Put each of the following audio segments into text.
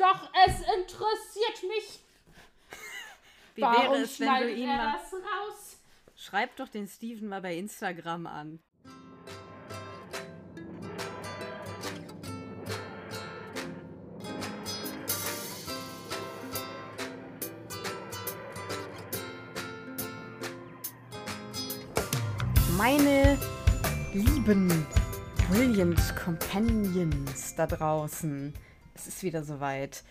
Doch es interessiert mich. Wie Warum wäre es, wenn du ihn mal... raus? Schreib doch den Steven mal bei Instagram an. Meine lieben Brilliant Companions da draußen. Es ist wieder soweit.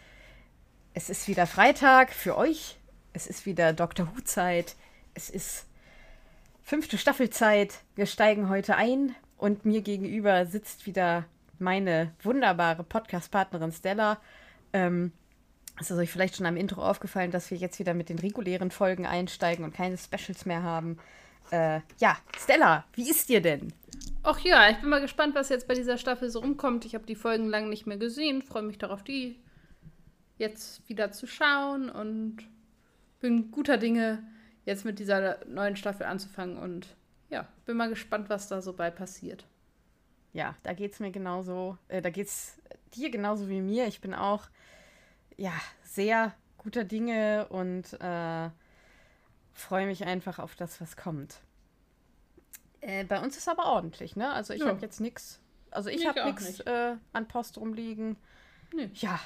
Es ist wieder Freitag für euch. Es ist wieder Dr. Who-Zeit. Es ist fünfte Staffelzeit. Wir steigen heute ein und mir gegenüber sitzt wieder meine wunderbare Podcast-Partnerin Stella. Ähm, es ist euch vielleicht schon am Intro aufgefallen, dass wir jetzt wieder mit den regulären Folgen einsteigen und keine Specials mehr haben. Äh, ja, Stella, wie ist dir denn? Ach ja, ich bin mal gespannt, was jetzt bei dieser Staffel so rumkommt. Ich habe die Folgen lang nicht mehr gesehen, freue mich darauf, die jetzt wieder zu schauen und bin guter Dinge, jetzt mit dieser neuen Staffel anzufangen und ja, bin mal gespannt, was da so bei passiert. Ja, da geht es mir genauso, äh, da geht es dir genauso wie mir. Ich bin auch, ja, sehr guter Dinge und äh, freue mich einfach auf das, was kommt. Äh, bei uns ist aber ordentlich, ne? Also ich ja. habe jetzt nichts. Also ich, habe nichts äh, an Post rumliegen. Nee. Ja,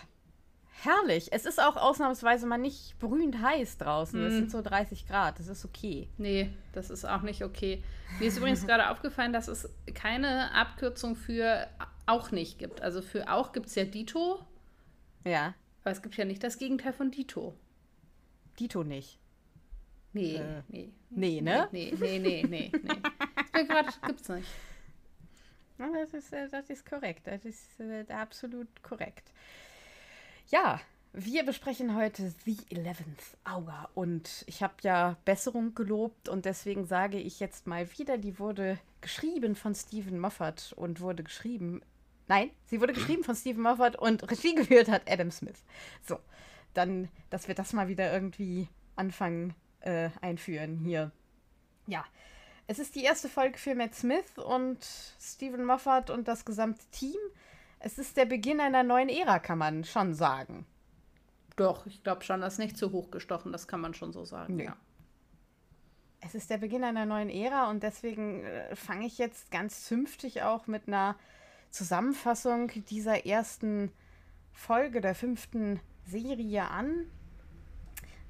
herrlich. Es ist auch ausnahmsweise mal nicht brühend heiß draußen. Es mm. sind so 30 Grad. Das ist okay. Nee, das ist auch nicht okay. Mir ist übrigens gerade aufgefallen, dass es keine Abkürzung für auch nicht gibt. Also für auch gibt es ja Dito. Ja. Aber es gibt ja nicht das Gegenteil von Dito. Dito nicht. Nee, äh, nee. Nee, ne? Nee, nee, nee, nee, nee. Belgrad gibt's nicht. Das, ist, äh, das ist korrekt. Das ist äh, absolut korrekt. Ja, wir besprechen heute The Eleventh Hour und ich habe ja Besserung gelobt und deswegen sage ich jetzt mal wieder, die wurde geschrieben von Stephen Moffat und wurde geschrieben, nein, sie wurde geschrieben von Stephen Moffat und Regie geführt hat Adam Smith. So, dann, dass wir das mal wieder irgendwie anfangen äh, einführen hier. Ja, es ist die erste Folge für Matt Smith und Stephen Moffat und das gesamte Team. Es ist der Beginn einer neuen Ära, kann man schon sagen. Doch, ich glaube schon, das ist nicht zu hoch gestochen, das kann man schon so sagen, nee. ja. Es ist der Beginn einer neuen Ära und deswegen äh, fange ich jetzt ganz zünftig auch mit einer Zusammenfassung dieser ersten Folge der fünften Serie an.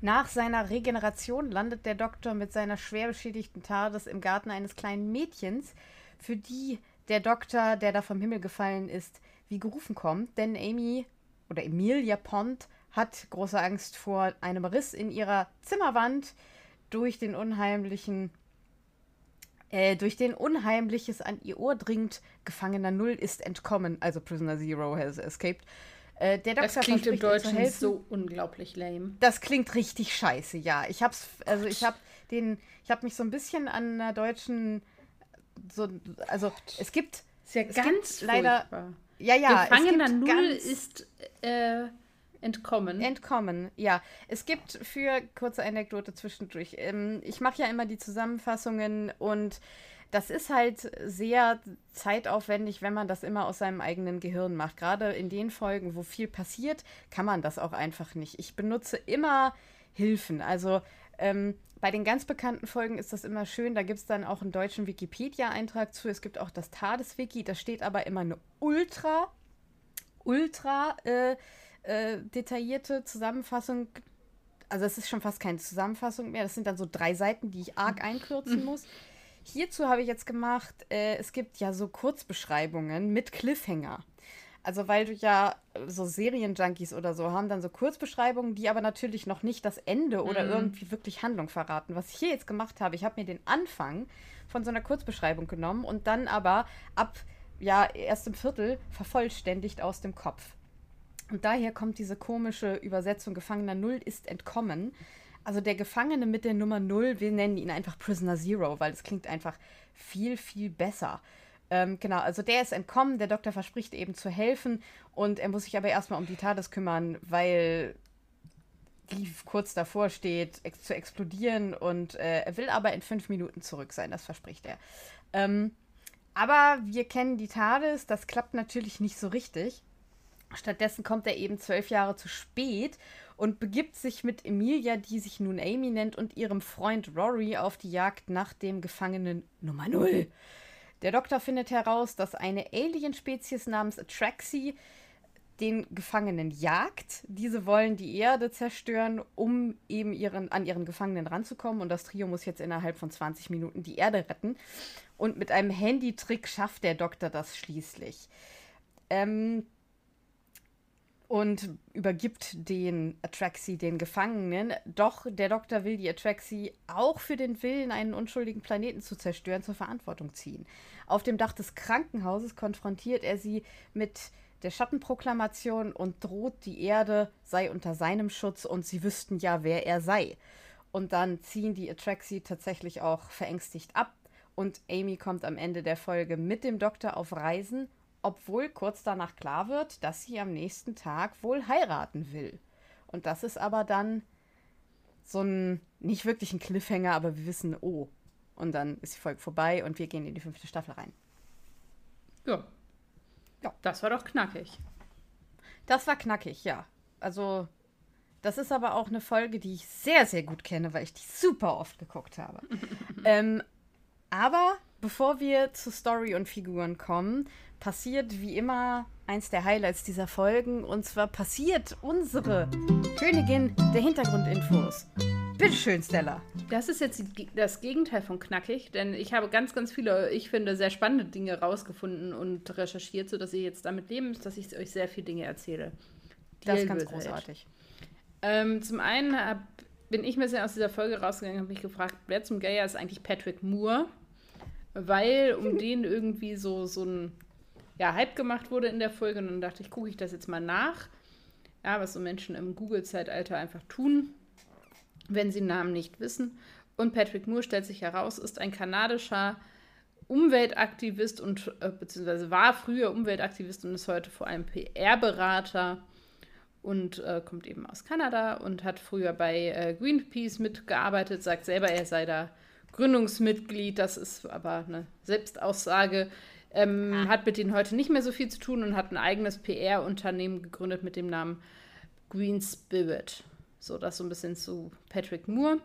Nach seiner Regeneration landet der Doktor mit seiner schwer beschädigten TARDIS im Garten eines kleinen Mädchens, für die der Doktor, der da vom Himmel gefallen ist, wie gerufen kommt. Denn Amy oder Emilia Pond hat große Angst vor einem Riss in ihrer Zimmerwand durch den unheimlichen äh, durch den Unheimliches an ihr Ohr dringt, Gefangener Null ist entkommen, also Prisoner Zero has escaped. Äh, der Doktor das klingt im Deutschen so unglaublich lame. Das klingt richtig scheiße, ja. Ich hab's, also ich hab den, ich hab mich so ein bisschen an einer deutschen, so, also Gott. es gibt, ist ja ganz leider, furchtbar. ja, ja, Gefangener Null ist äh, entkommen. Entkommen, ja. Es gibt für kurze Anekdote zwischendurch. Ähm, ich mache ja immer die Zusammenfassungen und das ist halt sehr zeitaufwendig, wenn man das immer aus seinem eigenen Gehirn macht. Gerade in den Folgen, wo viel passiert, kann man das auch einfach nicht. Ich benutze immer Hilfen. Also ähm, bei den ganz bekannten Folgen ist das immer schön. Da gibt es dann auch einen deutschen Wikipedia-Eintrag zu. Es gibt auch das TARDIS-Wiki. Da steht aber immer eine ultra, ultra äh, äh, detaillierte Zusammenfassung. Also es ist schon fast keine Zusammenfassung mehr. Das sind dann so drei Seiten, die ich arg einkürzen muss. Hierzu habe ich jetzt gemacht, äh, es gibt ja so Kurzbeschreibungen mit Cliffhanger. Also weil du ja so Serienjunkies oder so haben dann so Kurzbeschreibungen, die aber natürlich noch nicht das Ende oder mhm. irgendwie wirklich Handlung verraten. Was ich hier jetzt gemacht habe, ich habe mir den Anfang von so einer Kurzbeschreibung genommen und dann aber ab ja erst im Viertel vervollständigt aus dem Kopf. Und daher kommt diese komische Übersetzung Gefangener Null ist entkommen. Also der Gefangene mit der Nummer 0, wir nennen ihn einfach Prisoner Zero, weil es klingt einfach viel, viel besser. Ähm, genau, also der ist entkommen, der Doktor verspricht eben zu helfen und er muss sich aber erstmal um die TARDIS kümmern, weil die kurz davor steht, ex zu explodieren und äh, er will aber in fünf Minuten zurück sein, das verspricht er. Ähm, aber wir kennen die TARDIS, das klappt natürlich nicht so richtig. Stattdessen kommt er eben zwölf Jahre zu spät und begibt sich mit Emilia, die sich nun Amy nennt, und ihrem Freund Rory auf die Jagd nach dem Gefangenen Nummer Null. Der Doktor findet heraus, dass eine Alienspezies namens Atraxi den Gefangenen jagt. Diese wollen die Erde zerstören, um eben ihren, an ihren Gefangenen ranzukommen. Und das Trio muss jetzt innerhalb von 20 Minuten die Erde retten. Und mit einem Handytrick schafft der Doktor das schließlich. Ähm, und übergibt den Atraxi den Gefangenen. Doch der Doktor will die Atraxi auch für den Willen, einen unschuldigen Planeten zu zerstören, zur Verantwortung ziehen. Auf dem Dach des Krankenhauses konfrontiert er sie mit der Schattenproklamation und droht, die Erde sei unter seinem Schutz und sie wüssten ja, wer er sei. Und dann ziehen die Atraxi tatsächlich auch verängstigt ab und Amy kommt am Ende der Folge mit dem Doktor auf Reisen, obwohl kurz danach klar wird, dass sie am nächsten Tag wohl heiraten will. Und das ist aber dann so ein, nicht wirklich ein Cliffhanger, aber wir wissen, oh. Und dann ist die Folge vorbei und wir gehen in die fünfte Staffel rein. Ja, ja. Das war doch knackig. Das war knackig, ja. Also, das ist aber auch eine Folge, die ich sehr, sehr gut kenne, weil ich die super oft geguckt habe. ähm, aber bevor wir zu Story und Figuren kommen, passiert wie immer eins der Highlights dieser Folgen. Und zwar passiert unsere Königin der Hintergrundinfos. Bitteschön, Stella. Das ist jetzt das Gegenteil von knackig, denn ich habe ganz, ganz viele, ich finde, sehr spannende Dinge rausgefunden und recherchiert, sodass ihr jetzt damit leben müsst, dass ich euch sehr viele Dinge erzähle. Das ist ganz großartig. Ähm, zum einen hab, bin ich mir sehr aus dieser Folge rausgegangen und habe mich gefragt, wer zum Geier ist eigentlich Patrick Moore? Weil um den irgendwie so, so ein ja, Hype gemacht wurde in der Folge und dann dachte ich, gucke ich das jetzt mal nach. Ja, was so Menschen im Google-Zeitalter einfach tun wenn sie Namen nicht wissen. Und Patrick Moore stellt sich heraus, ist ein kanadischer Umweltaktivist und äh, beziehungsweise war früher Umweltaktivist und ist heute vor allem PR-Berater und äh, kommt eben aus Kanada und hat früher bei äh, Greenpeace mitgearbeitet, sagt selber, er sei da Gründungsmitglied, das ist aber eine Selbstaussage. Ähm, ah. Hat mit denen heute nicht mehr so viel zu tun und hat ein eigenes PR-Unternehmen gegründet mit dem Namen Green Spirit. So, das so ein bisschen zu Patrick Moore.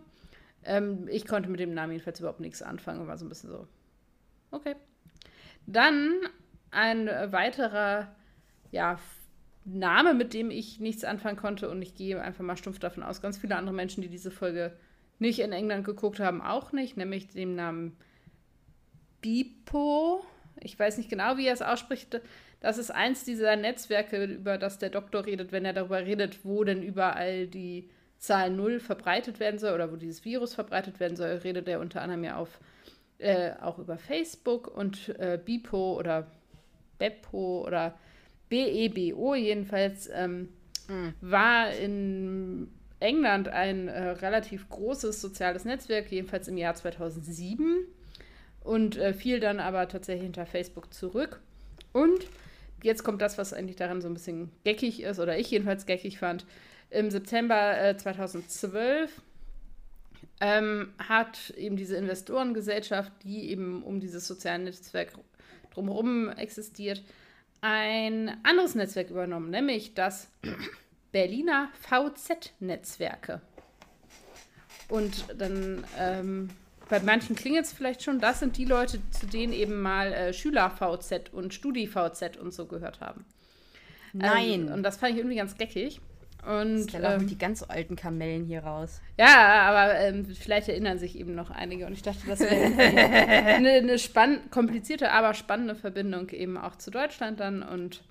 Ähm, ich konnte mit dem Namen jedenfalls überhaupt nichts anfangen und war so ein bisschen so, okay. Dann ein weiterer, ja, Name, mit dem ich nichts anfangen konnte und ich gehe einfach mal stumpf davon aus, ganz viele andere Menschen, die diese Folge nicht in England geguckt haben, auch nicht, nämlich dem Namen Bipo. Ich weiß nicht genau, wie er es ausspricht. Das ist eins dieser Netzwerke, über das der Doktor redet, wenn er darüber redet, wo denn überall die Zahl 0 verbreitet werden soll oder wo dieses Virus verbreitet werden soll, redet er unter anderem ja auf, äh, auch über Facebook und äh, Bipo oder Beppo oder BEBO jedenfalls ähm, mhm. war in England ein äh, relativ großes soziales Netzwerk, jedenfalls im Jahr 2007 und äh, fiel dann aber tatsächlich hinter Facebook zurück. Und jetzt kommt das, was eigentlich daran so ein bisschen geckig ist, oder ich jedenfalls geckig fand. Im September äh, 2012 ähm, hat eben diese Investorengesellschaft, die eben um dieses soziale Netzwerk drumherum existiert, ein anderes Netzwerk übernommen, nämlich das Berliner VZ-Netzwerke. Und dann ähm, bei manchen klingelt es vielleicht schon, das sind die Leute, zu denen eben mal äh, Schüler-VZ und Studi-VZ und so gehört haben. Nein. Ähm, und das fand ich irgendwie ganz geckig. Und Stella ähm, die ganz alten Kamellen hier raus. Ja, aber ähm, vielleicht erinnern sich eben noch einige. Und ich dachte, das wäre eine, eine spann komplizierte, aber spannende Verbindung eben auch zu Deutschland dann. Und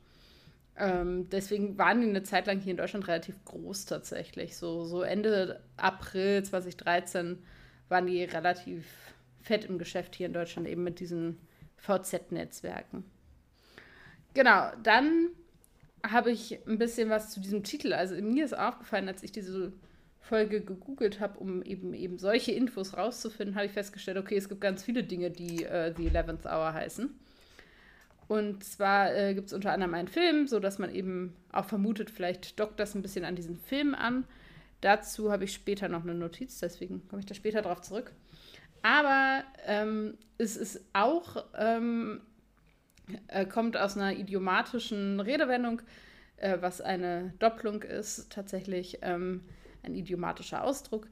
ähm, deswegen waren die eine Zeit lang hier in Deutschland relativ groß tatsächlich. So, so Ende April 2013 waren die relativ fett im Geschäft hier in Deutschland, eben mit diesen VZ-Netzwerken. Genau, dann habe ich ein bisschen was zu diesem Titel. Also mir ist aufgefallen, als ich diese Folge gegoogelt habe, um eben, eben solche Infos rauszufinden, habe ich festgestellt, okay, es gibt ganz viele Dinge, die äh, The Eleventh Hour heißen. Und zwar äh, gibt es unter anderem einen Film, so dass man eben auch vermutet, vielleicht dockt das ein bisschen an diesen Film an. Dazu habe ich später noch eine Notiz, deswegen komme ich da später drauf zurück. Aber ähm, es ist auch, ähm, äh, kommt aus einer idiomatischen Redewendung, äh, was eine Doppelung ist, tatsächlich ähm, ein idiomatischer Ausdruck,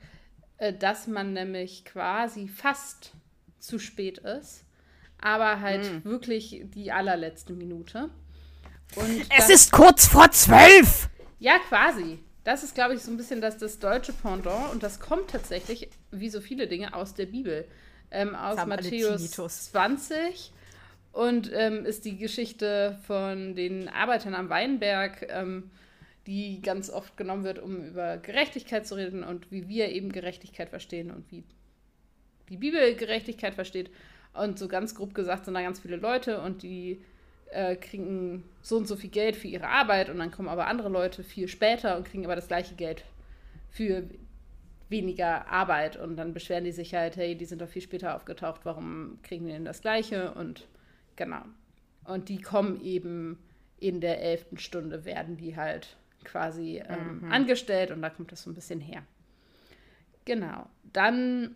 äh, dass man nämlich quasi fast zu spät ist, aber halt mhm. wirklich die allerletzte Minute. Und es ist kurz vor zwölf! Ja, quasi. Das ist, glaube ich, so ein bisschen das, das deutsche Pendant und das kommt tatsächlich, wie so viele Dinge, aus der Bibel. Ähm, aus Matthäus 20 und ähm, ist die Geschichte von den Arbeitern am Weinberg, ähm, die ganz oft genommen wird, um über Gerechtigkeit zu reden und wie wir eben Gerechtigkeit verstehen und wie die Bibel Gerechtigkeit versteht. Und so ganz grob gesagt sind da ganz viele Leute und die äh, kriegen so und so viel Geld für ihre Arbeit und dann kommen aber andere Leute viel später und kriegen aber das gleiche Geld für weniger Arbeit und dann beschweren die sich halt, hey, die sind doch viel später aufgetaucht, warum kriegen die denn das gleiche und genau. Und die kommen eben in der elften Stunde, werden die halt quasi ähm, mhm. angestellt und da kommt das so ein bisschen her. Genau. Dann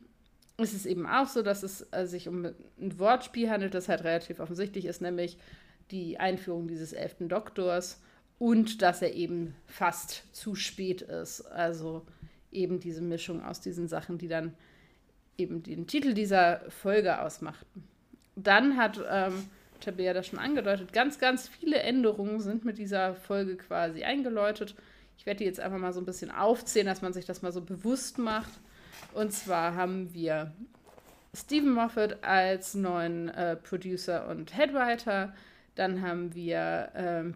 ist es eben auch so, dass es äh, sich um ein Wortspiel handelt, das halt relativ offensichtlich ist, nämlich die Einführung dieses elften Doktors und dass er eben fast zu spät ist. Also eben diese Mischung aus diesen Sachen, die dann eben den Titel dieser Folge ausmachten. Dann hat ähm, Tabea das schon angedeutet, ganz, ganz viele Änderungen sind mit dieser Folge quasi eingeläutet. Ich werde die jetzt einfach mal so ein bisschen aufzählen, dass man sich das mal so bewusst macht. Und zwar haben wir Stephen Moffat als neuen äh, Producer und Headwriter. Dann haben wir ähm,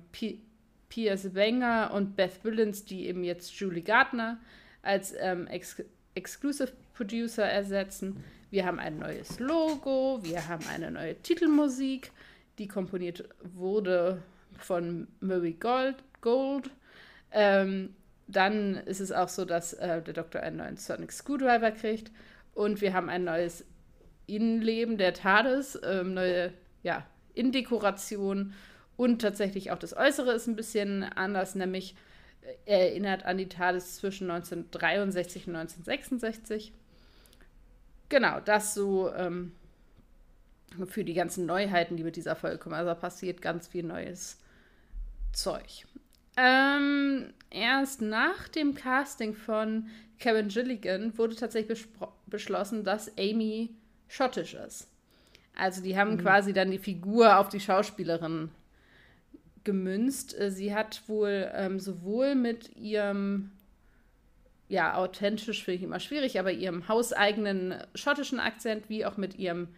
Piers Wenger und Beth Billins, die eben jetzt Julie Gardner als ähm, Ex Exclusive Producer ersetzen. Wir haben ein neues Logo, wir haben eine neue Titelmusik, die komponiert wurde von Murray Gold. Gold. Ähm, dann ist es auch so, dass äh, der Doktor einen neuen Sonic Screwdriver kriegt und wir haben ein neues Innenleben der TARDIS, ähm, neue ja, Innendekoration und tatsächlich auch das Äußere ist ein bisschen anders, nämlich er erinnert an die TARDIS zwischen 1963 und 1966. Genau, das so ähm, für die ganzen Neuheiten, die mit dieser Folge kommen. Also passiert ganz viel neues Zeug. Ähm, erst nach dem Casting von Kevin Gilligan wurde tatsächlich beschlossen, dass Amy schottisch ist. Also die haben mhm. quasi dann die Figur auf die Schauspielerin gemünzt. Äh, sie hat wohl ähm, sowohl mit ihrem, ja, authentisch finde ich immer schwierig, aber ihrem hauseigenen schottischen Akzent, wie auch mit ihrem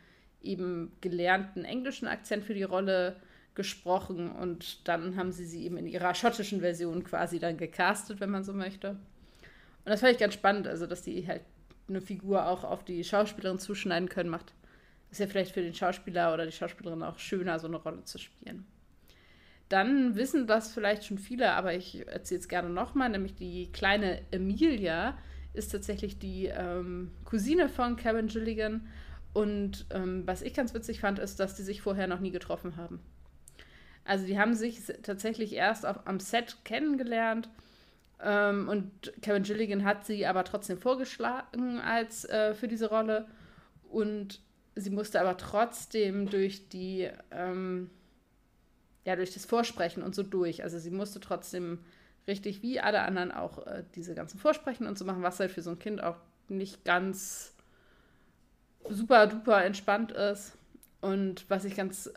eben gelernten englischen Akzent für die Rolle gesprochen und dann haben sie sie eben in ihrer schottischen Version quasi dann gecastet, wenn man so möchte. Und das fand ich ganz spannend, also dass die halt eine Figur auch auf die Schauspielerin zuschneiden können, macht ist ja vielleicht für den Schauspieler oder die Schauspielerin auch schöner, so eine Rolle zu spielen. Dann wissen das vielleicht schon viele, aber ich erzähle es gerne nochmal, nämlich die kleine Emilia ist tatsächlich die ähm, Cousine von Kevin Gilligan. Und ähm, was ich ganz witzig fand, ist, dass die sich vorher noch nie getroffen haben. Also die haben sich tatsächlich erst auf, am Set kennengelernt. Ähm, und Kevin Gilligan hat sie aber trotzdem vorgeschlagen als äh, für diese Rolle. Und sie musste aber trotzdem durch die ähm, ja, durch das Vorsprechen und so durch. Also sie musste trotzdem richtig wie alle anderen auch äh, diese ganzen Vorsprechen und so machen, was halt für so ein Kind auch nicht ganz super duper entspannt ist. Und was ich ganz,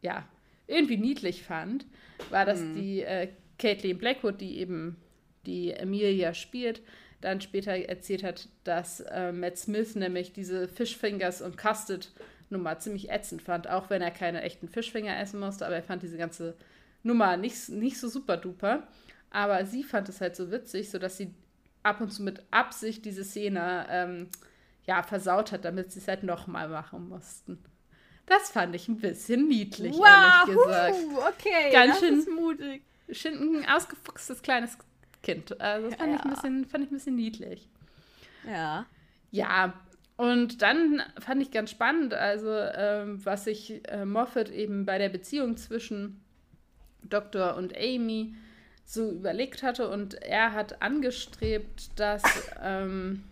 ja, irgendwie niedlich fand, war, dass mhm. die äh, Caitlin Blackwood, die eben die Emilia spielt, dann später erzählt hat, dass äh, Matt Smith nämlich diese Fishfingers und Custard Nummer ziemlich ätzend fand, auch wenn er keine echten Fischfinger essen musste, aber er fand diese ganze Nummer nicht, nicht so super duper. Aber sie fand es halt so witzig, sodass sie ab und zu mit Absicht diese Szene ähm, ja, versaut hat, damit sie es halt nochmal machen mussten. Das fand ich ein bisschen niedlich, wow, ehrlich gesagt. Okay, Ganz schön, mutig. Schön ein ausgefuchstes kleines Kind. Also das fand, ja. ich ein bisschen, fand ich ein bisschen niedlich. Ja. Ja, und dann fand ich ganz spannend, also ähm, was sich äh, Moffat eben bei der Beziehung zwischen Doktor und Amy so überlegt hatte. Und er hat angestrebt, dass ähm,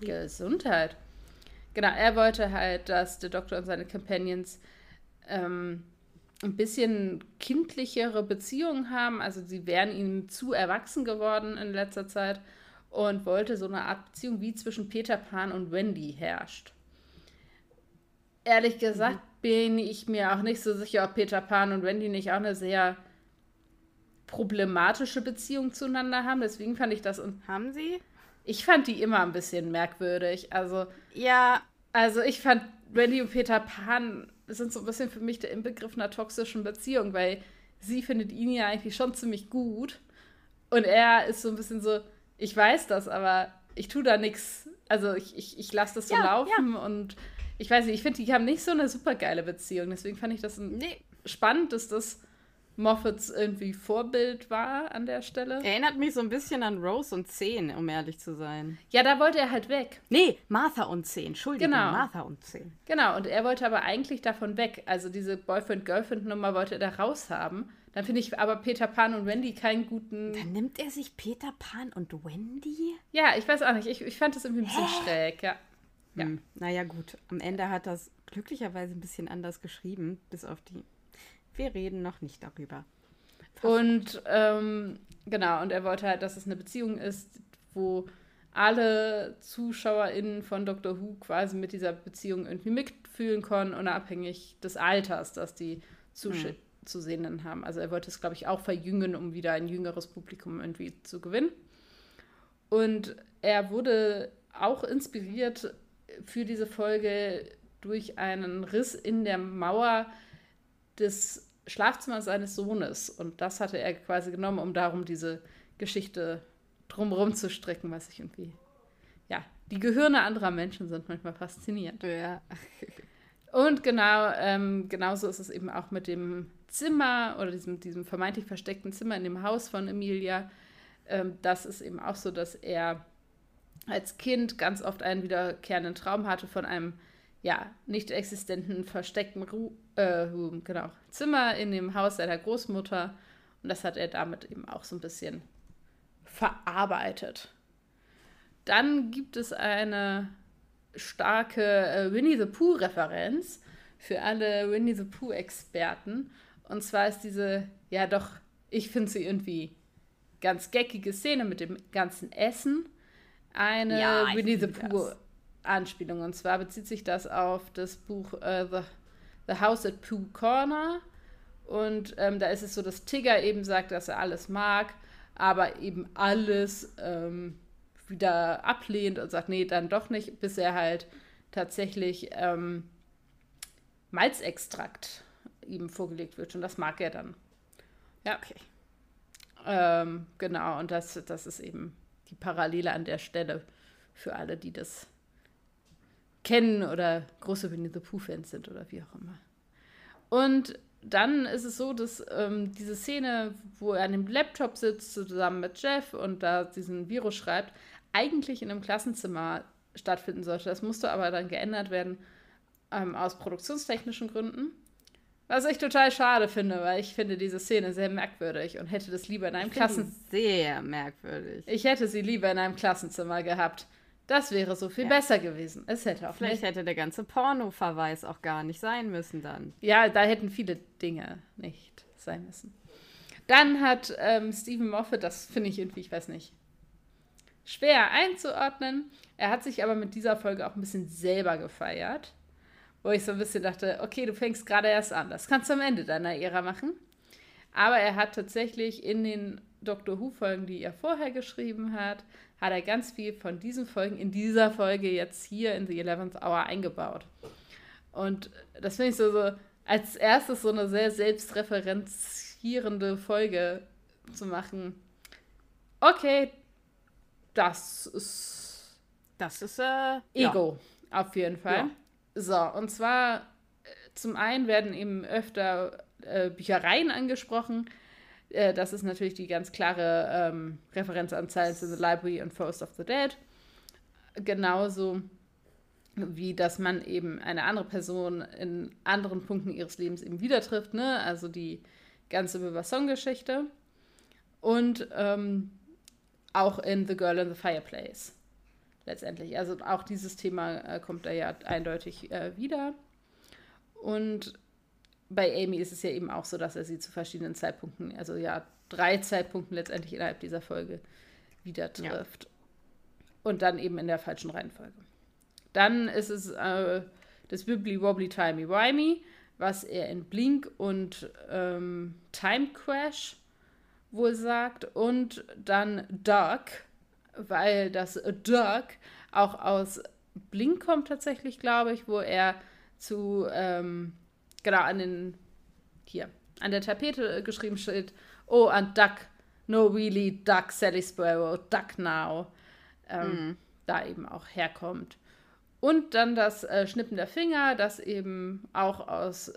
Gesundheit. Genau, er wollte halt, dass der Doktor und seine Companions ähm, ein bisschen kindlichere Beziehungen haben. Also sie wären ihm zu erwachsen geworden in letzter Zeit und wollte so eine Art Beziehung wie zwischen Peter Pan und Wendy herrscht. Ehrlich gesagt mhm. bin ich mir auch nicht so sicher, ob Peter Pan und Wendy nicht auch eine sehr problematische Beziehung zueinander haben. Deswegen fand ich das. Haben sie? Ich fand die immer ein bisschen merkwürdig. Also. Ja. Also ich fand Wendy und Peter Pan sind so ein bisschen für mich der Inbegriff einer toxischen Beziehung, weil sie findet ihn ja eigentlich schon ziemlich gut. Und er ist so ein bisschen so, ich weiß das, aber ich tue da nichts. Also ich, ich, ich lasse das so ja, laufen ja. und ich weiß nicht, ich finde, die haben nicht so eine super geile Beziehung. Deswegen fand ich das nee. spannend, dass das Moffats irgendwie Vorbild war an der Stelle. Erinnert mich so ein bisschen an Rose und Zehn, um ehrlich zu sein. Ja, da wollte er halt weg. Nee, Martha und Zehn, Entschuldigung, genau. Martha und Zehn. Genau, und er wollte aber eigentlich davon weg. Also diese Boyfriend-Girlfriend-Nummer wollte er da raushaben. Dann finde ich aber Peter Pan und Wendy keinen guten. Dann nimmt er sich Peter Pan und Wendy? Ja, ich weiß auch nicht. Ich, ich fand das irgendwie ein bisschen Hä? schräg, ja. ja. Hm. Naja, gut. Am Ende hat das glücklicherweise ein bisschen anders geschrieben, bis auf die wir reden noch nicht darüber. Und ähm, genau, und er wollte halt, dass es eine Beziehung ist, wo alle ZuschauerInnen von Doctor Who quasi mit dieser Beziehung irgendwie mitfühlen können, unabhängig des Alters, das die Zuschauerinnen hm. haben. Also er wollte es, glaube ich, auch verjüngen, um wieder ein jüngeres Publikum irgendwie zu gewinnen. Und er wurde auch inspiriert für diese Folge durch einen Riss in der Mauer des Schlafzimmer seines Sohnes. Und das hatte er quasi genommen, um darum diese Geschichte drumherum zu stricken, was ich irgendwie. Ja, die Gehirne anderer Menschen sind manchmal faszinierend. Ja. Und genau, ähm, genauso ist es eben auch mit dem Zimmer oder diesem, diesem vermeintlich versteckten Zimmer in dem Haus von Emilia. Ähm, das ist eben auch so, dass er als Kind ganz oft einen wiederkehrenden Traum hatte von einem ja, nicht existenten versteckten Ru äh, genau, Zimmer in dem Haus seiner Großmutter. Und das hat er damit eben auch so ein bisschen verarbeitet. Dann gibt es eine starke äh, Winnie the Pooh-Referenz für alle Winnie the Pooh-Experten. Und zwar ist diese, ja doch, ich finde sie irgendwie ganz geckige Szene mit dem ganzen Essen. Eine ja, Winnie the Pooh Anspielung. Und zwar bezieht sich das auf das Buch äh, The, The House at Pooh Corner. Und ähm, da ist es so, dass Tigger eben sagt, dass er alles mag, aber eben alles ähm, wieder ablehnt und sagt, nee, dann doch nicht, bis er halt tatsächlich ähm, Malzextrakt ihm vorgelegt wird. Und das mag er dann. Ja. Okay. Ähm, genau, und das, das ist eben die Parallele an der Stelle für alle, die das kennen oder große Winnie the Pooh-Fans sind oder wie auch immer. Und dann ist es so, dass ähm, diese Szene, wo er an dem Laptop sitzt, zusammen mit Jeff und da diesen Virus schreibt, eigentlich in einem Klassenzimmer stattfinden sollte. Das musste aber dann geändert werden ähm, aus produktionstechnischen Gründen. Was ich total schade finde, weil ich finde diese Szene sehr merkwürdig und hätte das lieber in einem Klassenzimmer. Sehr merkwürdig. Ich hätte sie lieber in einem Klassenzimmer gehabt. Das wäre so viel ja. besser gewesen. Es hätte auch Vielleicht nicht. hätte der ganze Porno-Verweis auch gar nicht sein müssen dann. Ja, da hätten viele Dinge nicht sein müssen. Dann hat ähm, Stephen Moffat, das finde ich irgendwie, ich weiß nicht, schwer einzuordnen. Er hat sich aber mit dieser Folge auch ein bisschen selber gefeiert. Wo ich so ein bisschen dachte, okay, du fängst gerade erst an. Das kannst du am Ende deiner Ära machen. Aber er hat tatsächlich in den Doctor Who-Folgen, die er vorher geschrieben hat, hat er ganz viel von diesen Folgen in dieser Folge jetzt hier in The Eleventh Hour eingebaut. Und das finde ich so, so als erstes so eine sehr selbstreferenzierende Folge zu machen. Okay, das ist. Das ist äh, Ego, ja. auf jeden Fall. Ja. So, und zwar äh, zum einen werden eben öfter äh, Büchereien angesprochen, äh, das ist natürlich die ganz klare ähm, Referenz an Silence in the Library und Forest of the Dead. Genauso wie dass man eben eine andere Person in anderen Punkten ihres Lebens eben wieder trifft, ne? Also die ganze Viva-Song-Geschichte. Und ähm, auch in The Girl in the Fireplace. Letztendlich. Also auch dieses Thema äh, kommt da ja eindeutig äh, wieder. Und bei Amy ist es ja eben auch so, dass er sie zu verschiedenen Zeitpunkten, also ja, drei Zeitpunkten letztendlich innerhalb dieser Folge wieder trifft. Ja. Und dann eben in der falschen Reihenfolge. Dann ist es äh, das Wibbly Wobbly Timey Wimey, was er in Blink und ähm, Time Crash wohl sagt. Und dann Dark, weil das Dark auch aus Blink kommt tatsächlich, glaube ich, wo er zu, ähm, genau, an den, hier, an der Tapete geschrieben steht, oh, and Duck, no really, Duck, Sally Sparrow, Duck now. Ähm, mm. Da eben auch herkommt. Und dann das äh, Schnippen der Finger, das eben auch aus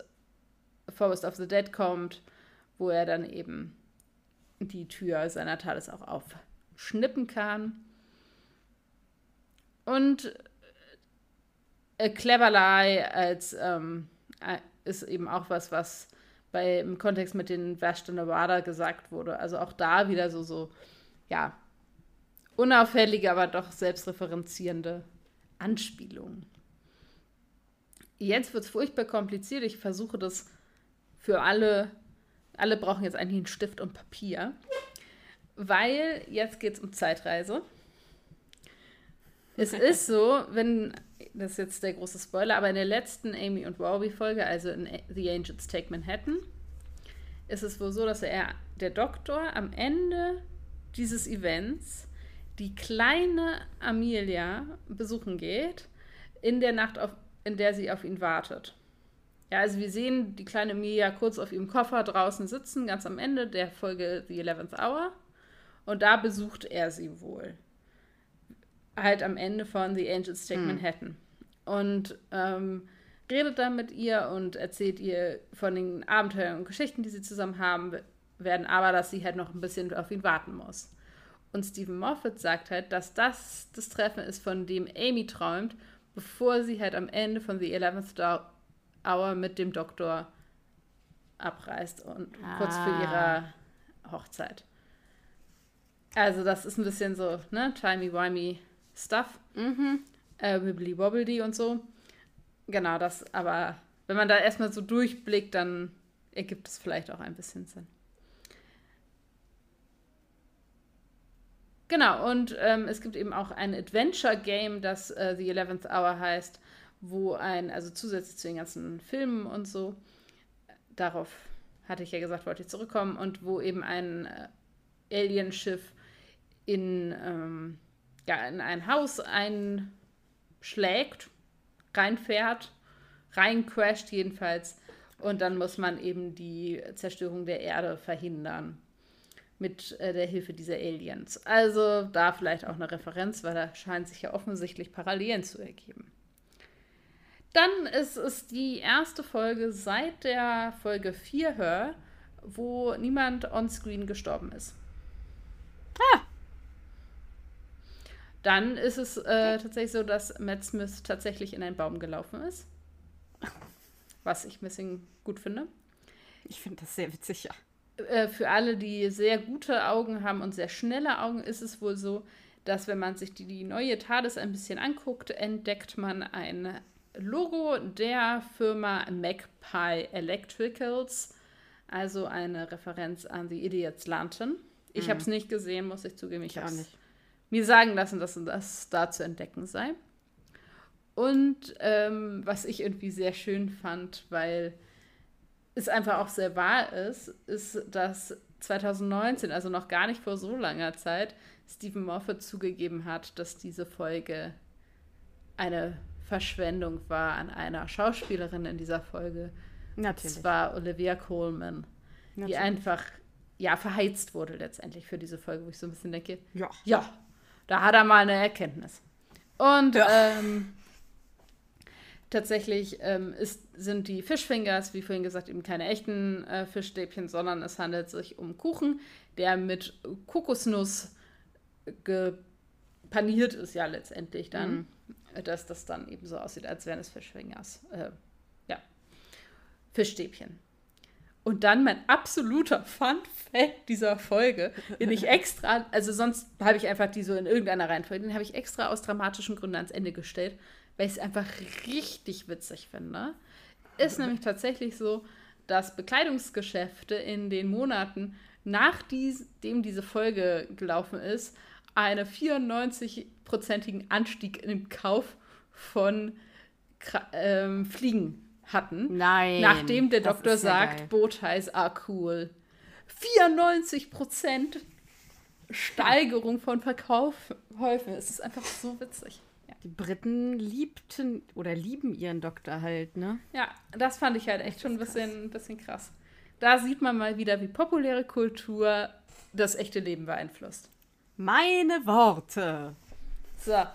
Forest of the Dead kommt, wo er dann eben die Tür seiner Tales auch aufschnippen kann. Und äh, Clever Lie als ähm, äh, ist eben auch was, was bei, im Kontext mit den Vashta Nevada gesagt wurde. Also auch da wieder so, so, ja, unauffällige, aber doch selbstreferenzierende Anspielungen. Jetzt wird es furchtbar kompliziert. Ich versuche das für alle. Alle brauchen jetzt eigentlich einen Stift und Papier. Weil jetzt geht es um Zeitreise. Es ist so, wenn, das ist jetzt der große Spoiler, aber in der letzten Amy und Robbie-Folge, also in The Angels Take Manhattan, ist es wohl so, dass er, der Doktor am Ende dieses Events die kleine Amelia besuchen geht, in der Nacht, auf, in der sie auf ihn wartet. Ja, also wir sehen die kleine Amelia kurz auf ihrem Koffer draußen sitzen, ganz am Ende der Folge The Eleventh Hour. Und da besucht er sie wohl. Halt am Ende von The Angels Take hm. Manhattan. Und ähm, redet dann mit ihr und erzählt ihr von den Abenteuern und Geschichten, die sie zusammen haben werden, aber dass sie halt noch ein bisschen auf ihn warten muss. Und Stephen Moffat sagt halt, dass das das Treffen ist, von dem Amy träumt, bevor sie halt am Ende von The Eleventh Hour mit dem Doktor abreist und ah. kurz vor ihrer Hochzeit. Also das ist ein bisschen so, ne, timey-wimey Stuff. Mhm. Äh, wibbly wobbly und so. Genau, das, aber wenn man da erstmal so durchblickt, dann ergibt es vielleicht auch ein bisschen Sinn. Genau, und ähm, es gibt eben auch ein Adventure-Game, das äh, The Eleventh Hour heißt, wo ein, also zusätzlich zu den ganzen Filmen und so, darauf hatte ich ja gesagt, wollte ich zurückkommen, und wo eben ein äh, Alienschiff in, ähm, in ein Haus einschlägt, reinfährt, reincrasht jedenfalls, und dann muss man eben die Zerstörung der Erde verhindern mit äh, der Hilfe dieser Aliens. Also da vielleicht auch eine Referenz, weil da scheint sich ja offensichtlich Parallelen zu ergeben. Dann ist es die erste Folge seit der Folge 4 Hör, wo niemand onscreen gestorben ist. Ah! Dann ist es äh, tatsächlich so, dass Matt Smith tatsächlich in einen Baum gelaufen ist. Was ich ein bisschen gut finde. Ich finde das sehr witzig, ja. Äh, für alle, die sehr gute Augen haben und sehr schnelle Augen, ist es wohl so, dass wenn man sich die, die neue TARDIS ein bisschen anguckt, entdeckt man ein Logo der Firma Magpie Electricals, also eine Referenz an The Idiot's Lantern. Ich mhm. habe es nicht gesehen, muss ich zugeben. Ich, ich habe mir sagen lassen, dass das da zu entdecken sei. Und ähm, was ich irgendwie sehr schön fand, weil es einfach auch sehr wahr ist, ist, dass 2019, also noch gar nicht vor so langer Zeit, Stephen Moffat zugegeben hat, dass diese Folge eine Verschwendung war an einer Schauspielerin in dieser Folge. Natürlich. Und zwar Olivia Coleman, Natürlich. die einfach ja verheizt wurde letztendlich für diese Folge, wo ich so ein bisschen denke, ja, ja da hat er mal eine Erkenntnis. Und ja. ähm, Tatsächlich ähm, ist, sind die Fischfingers, wie vorhin gesagt, eben keine echten äh, Fischstäbchen, sondern es handelt sich um Kuchen, der mit Kokosnuss gepaniert ist, ja letztendlich dann, mhm. dass das dann eben so aussieht, als wären es Fischfingers. Äh, ja, Fischstäbchen. Und dann mein absoluter Fun-Fact dieser Folge, den ich extra, also sonst habe ich einfach die so in irgendeiner Reihenfolge, den habe ich extra aus dramatischen Gründen ans Ende gestellt, weil ich es einfach richtig witzig finde. Ist nämlich tatsächlich so, dass Bekleidungsgeschäfte in den Monaten, nachdem diese Folge gelaufen ist, einen 94-prozentigen Anstieg im Kauf von ähm, Fliegen hatten. Nein. Nachdem der Doktor sagt, Bowties are cool. 94 Prozent Steigerung von Verkäufen. Es ist einfach so witzig. Ja. Die Briten liebten oder lieben ihren Doktor halt, ne? Ja, das fand ich halt echt schon ein bisschen, ein bisschen krass. Da sieht man mal wieder, wie populäre Kultur das echte Leben beeinflusst. Meine Worte. So,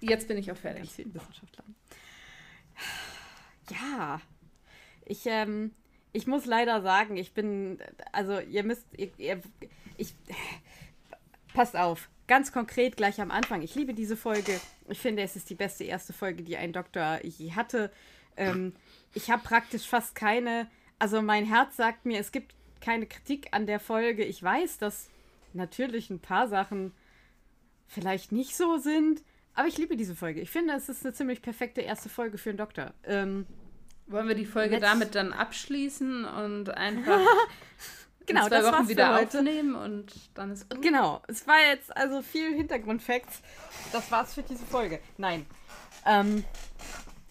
jetzt bin ich auch fertig. Ich Wissenschaftler. Ja, ich, ähm, ich muss leider sagen, ich bin, also ihr müsst, ihr, ihr, ich, passt auf, ganz konkret gleich am Anfang. Ich liebe diese Folge. Ich finde, es ist die beste erste Folge, die ein Doktor je hatte. Ähm, ich habe praktisch fast keine, also mein Herz sagt mir, es gibt keine Kritik an der Folge. Ich weiß, dass natürlich ein paar Sachen vielleicht nicht so sind, aber ich liebe diese Folge. Ich finde, es ist eine ziemlich perfekte erste Folge für einen Doktor. Ähm, Wollen wir die Folge damit dann abschließen und einfach genau, in zwei das Wochen wieder aufnehmen und dann ist gut? Genau, es war jetzt also viel Hintergrundfacts. Das war's für diese Folge. Nein. Ähm,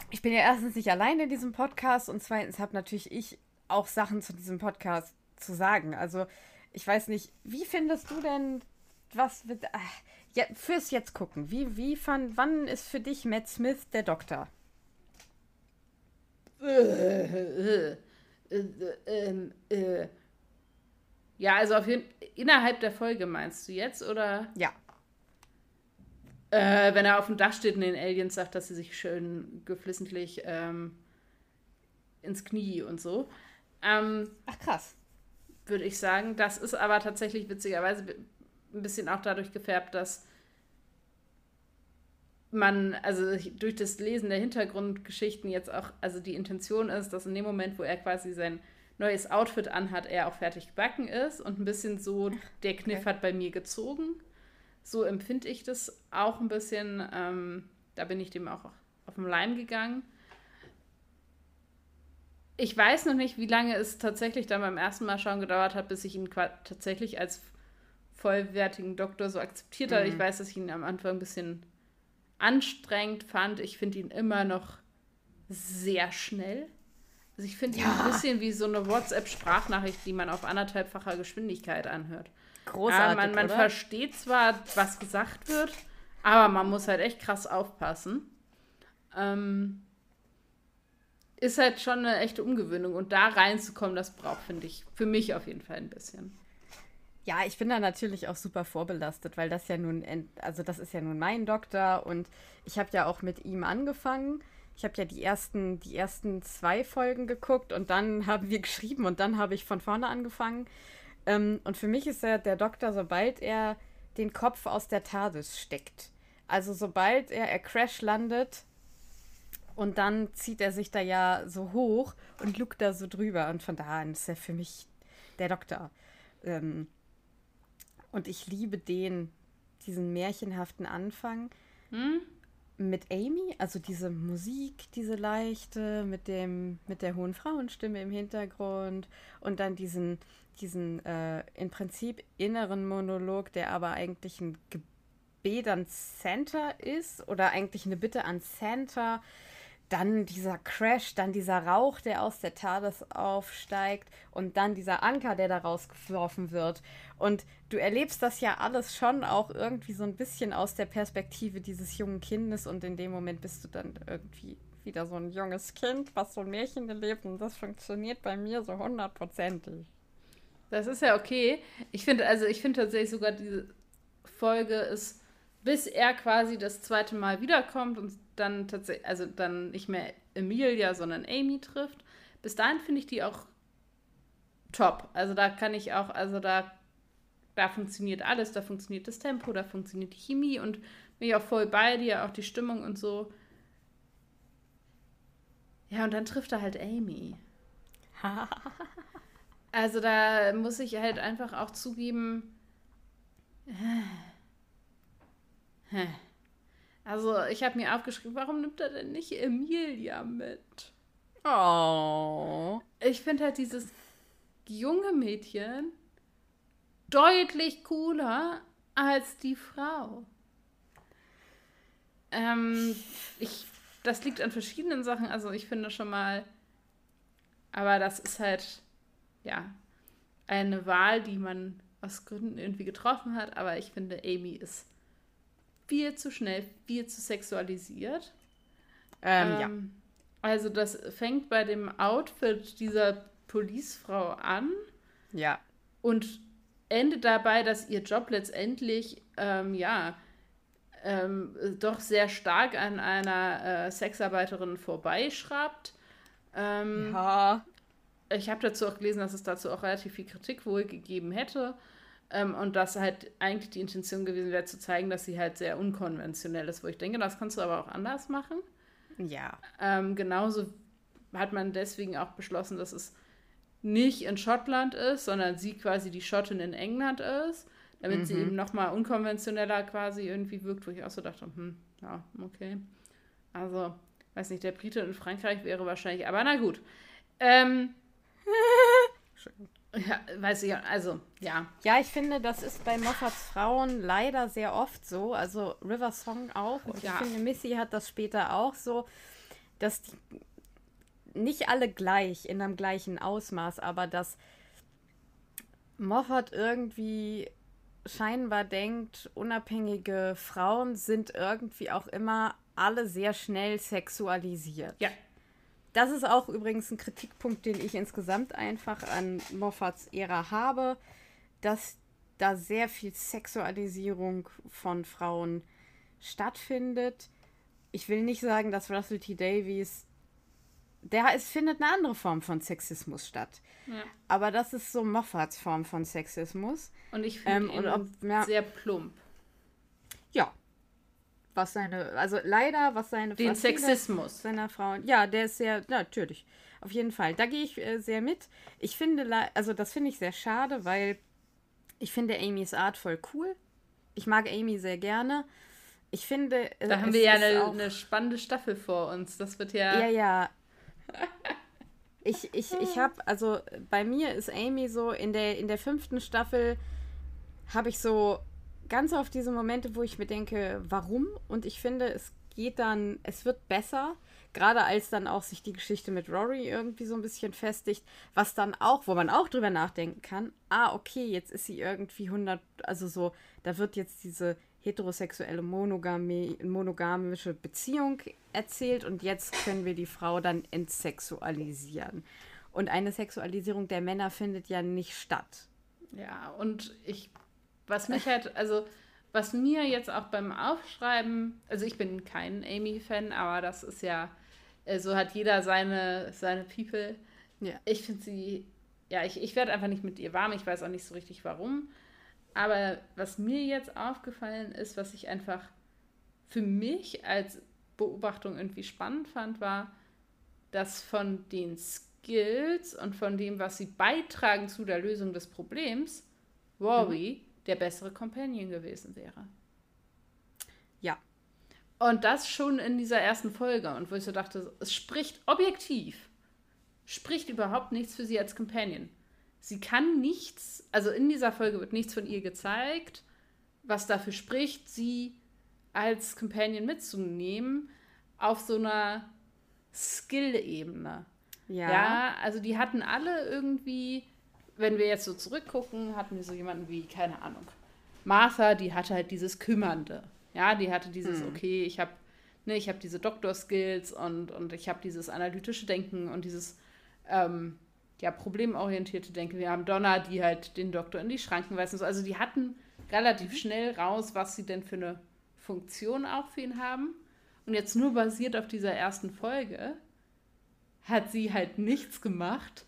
ich bin ja erstens nicht allein in diesem Podcast und zweitens habe natürlich ich auch Sachen zu diesem Podcast zu sagen. Also ich weiß nicht, wie findest du denn was wird. Ach, ja, fürs jetzt gucken. Wie, wie fand, wann ist für dich Matt Smith der Doktor? Äh, äh, äh, äh, ja, also auf jeden innerhalb der Folge meinst du jetzt, oder? Ja. Wenn er auf dem Dach steht und den Aliens sagt, dass sie sich schön geflissentlich ähm, ins Knie und so. Ähm, Ach krass. Würde ich sagen. Das ist aber tatsächlich witzigerweise ein bisschen auch dadurch gefärbt, dass man, also durch das Lesen der Hintergrundgeschichten jetzt auch, also die Intention ist, dass in dem Moment, wo er quasi sein neues Outfit anhat, er auch fertig gebacken ist und ein bisschen so, der Kniff okay. hat bei mir gezogen. So empfinde ich das auch ein bisschen. Ähm, da bin ich dem auch auf den Leim gegangen. Ich weiß noch nicht, wie lange es tatsächlich dann beim ersten Mal schauen gedauert hat, bis ich ihn tatsächlich als vollwertigen Doktor so akzeptiert hat. Mhm. Ich weiß, dass ich ihn am Anfang ein bisschen anstrengend fand. Ich finde ihn immer noch sehr schnell. Also ich finde ja. ihn ein bisschen wie so eine WhatsApp-Sprachnachricht, die man auf anderthalbfacher Geschwindigkeit anhört. Großartig, äh, man, man versteht zwar, was gesagt wird, aber man muss halt echt krass aufpassen. Ähm, ist halt schon eine echte Umgewöhnung. Und da reinzukommen, das braucht, finde ich, für mich auf jeden Fall ein bisschen. Ja, ich bin da natürlich auch super vorbelastet, weil das ja nun, also das ist ja nun mein Doktor und ich habe ja auch mit ihm angefangen. Ich habe ja die ersten, die ersten zwei Folgen geguckt und dann haben wir geschrieben und dann habe ich von vorne angefangen. Ähm, und für mich ist er der Doktor, sobald er den Kopf aus der TARDIS steckt. Also sobald er, er crash landet und dann zieht er sich da ja so hoch und lugt da so drüber. Und von da an ist er für mich der Doktor. Ähm, und ich liebe den, diesen märchenhaften Anfang hm? mit Amy, also diese Musik, diese leichte, mit dem, mit der hohen Frauenstimme im Hintergrund und dann diesen, diesen äh, im Prinzip inneren Monolog, der aber eigentlich ein Gebet an Santa ist oder eigentlich eine Bitte an Santa dann dieser Crash, dann dieser Rauch, der aus der TARDIS aufsteigt und dann dieser Anker, der da rausgeworfen wird. Und du erlebst das ja alles schon auch irgendwie so ein bisschen aus der Perspektive dieses jungen Kindes und in dem Moment bist du dann irgendwie wieder so ein junges Kind, was so ein Märchen erlebt und das funktioniert bei mir so hundertprozentig. Das ist ja okay. Ich finde, also ich finde tatsächlich sogar diese Folge ist, bis er quasi das zweite Mal wiederkommt und dann tatsächlich, also dann nicht mehr Emilia, sondern Amy trifft. Bis dahin finde ich die auch top. Also da kann ich auch, also da, da funktioniert alles, da funktioniert das Tempo, da funktioniert die Chemie und bin ich auch voll bei dir, auch die Stimmung und so. Ja, und dann trifft er halt Amy. also da muss ich halt einfach auch zugeben. Also ich habe mir aufgeschrieben, warum nimmt er denn nicht Emilia mit? Oh. Ich finde halt dieses junge Mädchen deutlich cooler als die Frau. Ähm, ich, das liegt an verschiedenen Sachen. Also ich finde schon mal, aber das ist halt, ja, eine Wahl, die man aus Gründen irgendwie getroffen hat. Aber ich finde, Amy ist viel zu schnell, viel zu sexualisiert. Ähm, ja. Ähm, Also das fängt bei dem Outfit dieser Policefrau an Ja. und endet dabei, dass ihr Job letztendlich, ähm, ja, ähm, doch sehr stark an einer äh, Sexarbeiterin vorbeischraubt. Ähm, Ja. Ich habe dazu auch gelesen, dass es dazu auch relativ viel Kritik wohl gegeben hätte. Ähm, und dass halt eigentlich die Intention gewesen wäre, zu zeigen, dass sie halt sehr unkonventionell ist, wo ich denke, das kannst du aber auch anders machen. Ja. Ähm, genauso hat man deswegen auch beschlossen, dass es nicht in Schottland ist, sondern sie quasi die Schottin in England ist, damit sie Mhm. eben nochmal unkonventioneller quasi irgendwie wirkt, wo ich auch so dachte, hm, ja, okay. Also, weiß nicht, der Brite in Frankreich wäre wahrscheinlich, aber na gut. Ähm, ja, weiß ich, also, ja. Ja, ich finde, das ist bei Moffats Frauen leider sehr oft so. Also River Song auch. Und Ja. ich finde, Missy hat das später auch so, dass die nicht alle gleich, in einem gleichen Ausmaß, aber dass Moffat irgendwie scheinbar denkt, unabhängige Frauen sind irgendwie auch immer alle sehr schnell sexualisiert. Ja. Das ist auch übrigens ein Kritikpunkt, den ich insgesamt einfach an Moffats Ära habe, dass da sehr viel Sexualisierung von Frauen stattfindet. Ich will nicht sagen, dass Russell T. Davies, der es findet eine andere Form von Sexismus statt. Ja. Aber das ist so Moffats Form von Sexismus. Und ich finde Ähm, ihn ob- ja. sehr plump. Ja. Was seine, also leider, was seine Den was Sexismus. seiner Frauen. Ja, der ist sehr, ja, natürlich. Auf jeden Fall. Da gehe ich äh, sehr mit. Ich finde, also das finde ich sehr schade, weil ich finde Amys Art voll cool. Ich mag Amy sehr gerne. Ich finde. äh, Da haben wir ja eine, eine spannende Staffel vor uns. Das wird ja. Ja, ja. Ich, ich, ich habe, also bei mir ist Amy so, in der, in der fünften Staffel habe ich so ganz oft diese Momente, wo ich mir denke, warum? Und ich finde, es geht dann, es wird besser, gerade als dann auch sich die Geschichte mit Rory irgendwie so ein bisschen festigt, was dann auch, wo man auch drüber nachdenken kann, ah, okay, jetzt ist sie irgendwie 100, also so, da wird jetzt diese heterosexuelle Monogame, monogamische Beziehung erzählt und jetzt können wir die Frau dann entsexualisieren. Und eine Sexualisierung der Männer findet ja nicht statt. Ja, und ich, was mich halt, also, was mir jetzt auch beim Aufschreiben, also ich bin kein Amy-Fan, aber das ist ja, äh, so hat jeder seine, seine People. Ja. Ich finde sie, ja, ich, ich werde einfach nicht mit ihr warm, ich weiß auch nicht so richtig warum. Aber was mir jetzt aufgefallen ist, was ich einfach für mich als Beobachtung irgendwie spannend fand, war, dass von den Skills und von dem, was sie beitragen zu der Lösung des Problems, Rory der bessere Companion gewesen wäre. Ja. Und das schon in dieser ersten Folge. Und wo ich so dachte, es spricht objektiv, spricht überhaupt nichts für sie als Companion. Sie kann nichts, also in dieser Folge wird nichts von ihr gezeigt, was dafür spricht, sie als Companion mitzunehmen auf so einer Skill-Ebene. Ja. Ja, also die hatten alle irgendwie, wenn wir jetzt so zurückgucken, hatten wir so jemanden wie, keine Ahnung, Martha, die hatte halt dieses Kümmernde. Ja, die hatte dieses, okay, ich habe ne, ich habe diese Doktor-Skills und, und ich habe dieses analytische Denken und dieses ähm, ja, problemorientierte Denken. Wir haben Donna, die halt den Doktor in die Schranken weist und so. Also die hatten relativ schnell raus, was sie denn für eine Funktion auch für ihn haben. Und jetzt nur basiert auf dieser ersten Folge hat sie halt nichts gemacht,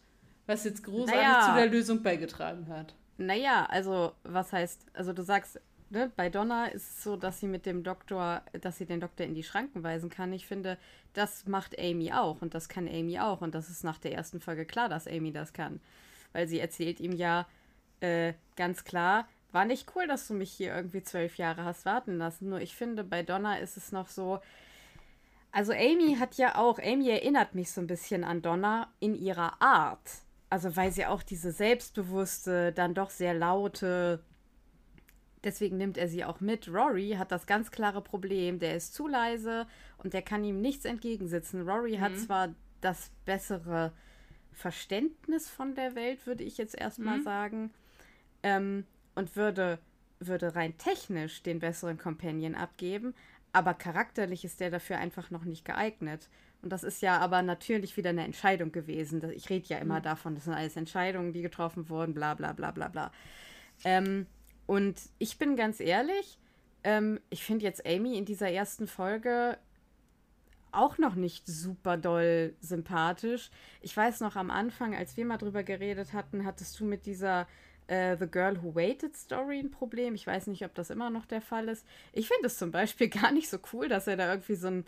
was jetzt großartig Naja. zu der Lösung beigetragen hat. Naja, also was heißt, also du sagst, ne, bei Donna ist es so, dass sie mit dem Doktor, dass sie den Doktor in die Schranken weisen kann. Ich finde, das macht Amy auch und das kann Amy auch und das ist nach der ersten Folge klar, dass Amy das kann. Weil sie erzählt ihm ja äh, ganz klar, war nicht cool, dass du mich hier irgendwie zwölf Jahre hast warten lassen. Nur ich finde, bei Donna ist es noch so, Also Amy hat ja auch, Amy erinnert mich so ein bisschen an Donna in ihrer Art. Also weil sie auch diese selbstbewusste, dann doch sehr laute, deswegen nimmt er sie auch mit. Rory hat das ganz klare Problem, der ist zu leise und der kann ihm nichts entgegensitzen. Rory mhm. hat zwar das bessere Verständnis von der Welt, würde ich jetzt erstmal mhm. sagen, ähm, und würde, würde rein technisch den besseren Companion abgeben, aber charakterlich ist der dafür einfach noch nicht geeignet. Und das ist ja aber natürlich wieder eine Entscheidung gewesen. Ich rede ja immer mhm. davon, das sind alles Entscheidungen, die getroffen wurden, bla bla bla bla bla. Ähm, und ich bin ganz ehrlich, ähm, ich finde jetzt Amy in dieser ersten Folge auch noch nicht super doll sympathisch. Ich weiß noch am Anfang, als wir mal drüber geredet hatten, hattest du mit dieser äh, The Girl Who Waited Story ein Problem. Ich weiß nicht, ob das immer noch der Fall ist. Ich finde es zum Beispiel gar nicht so cool, dass er da irgendwie so ein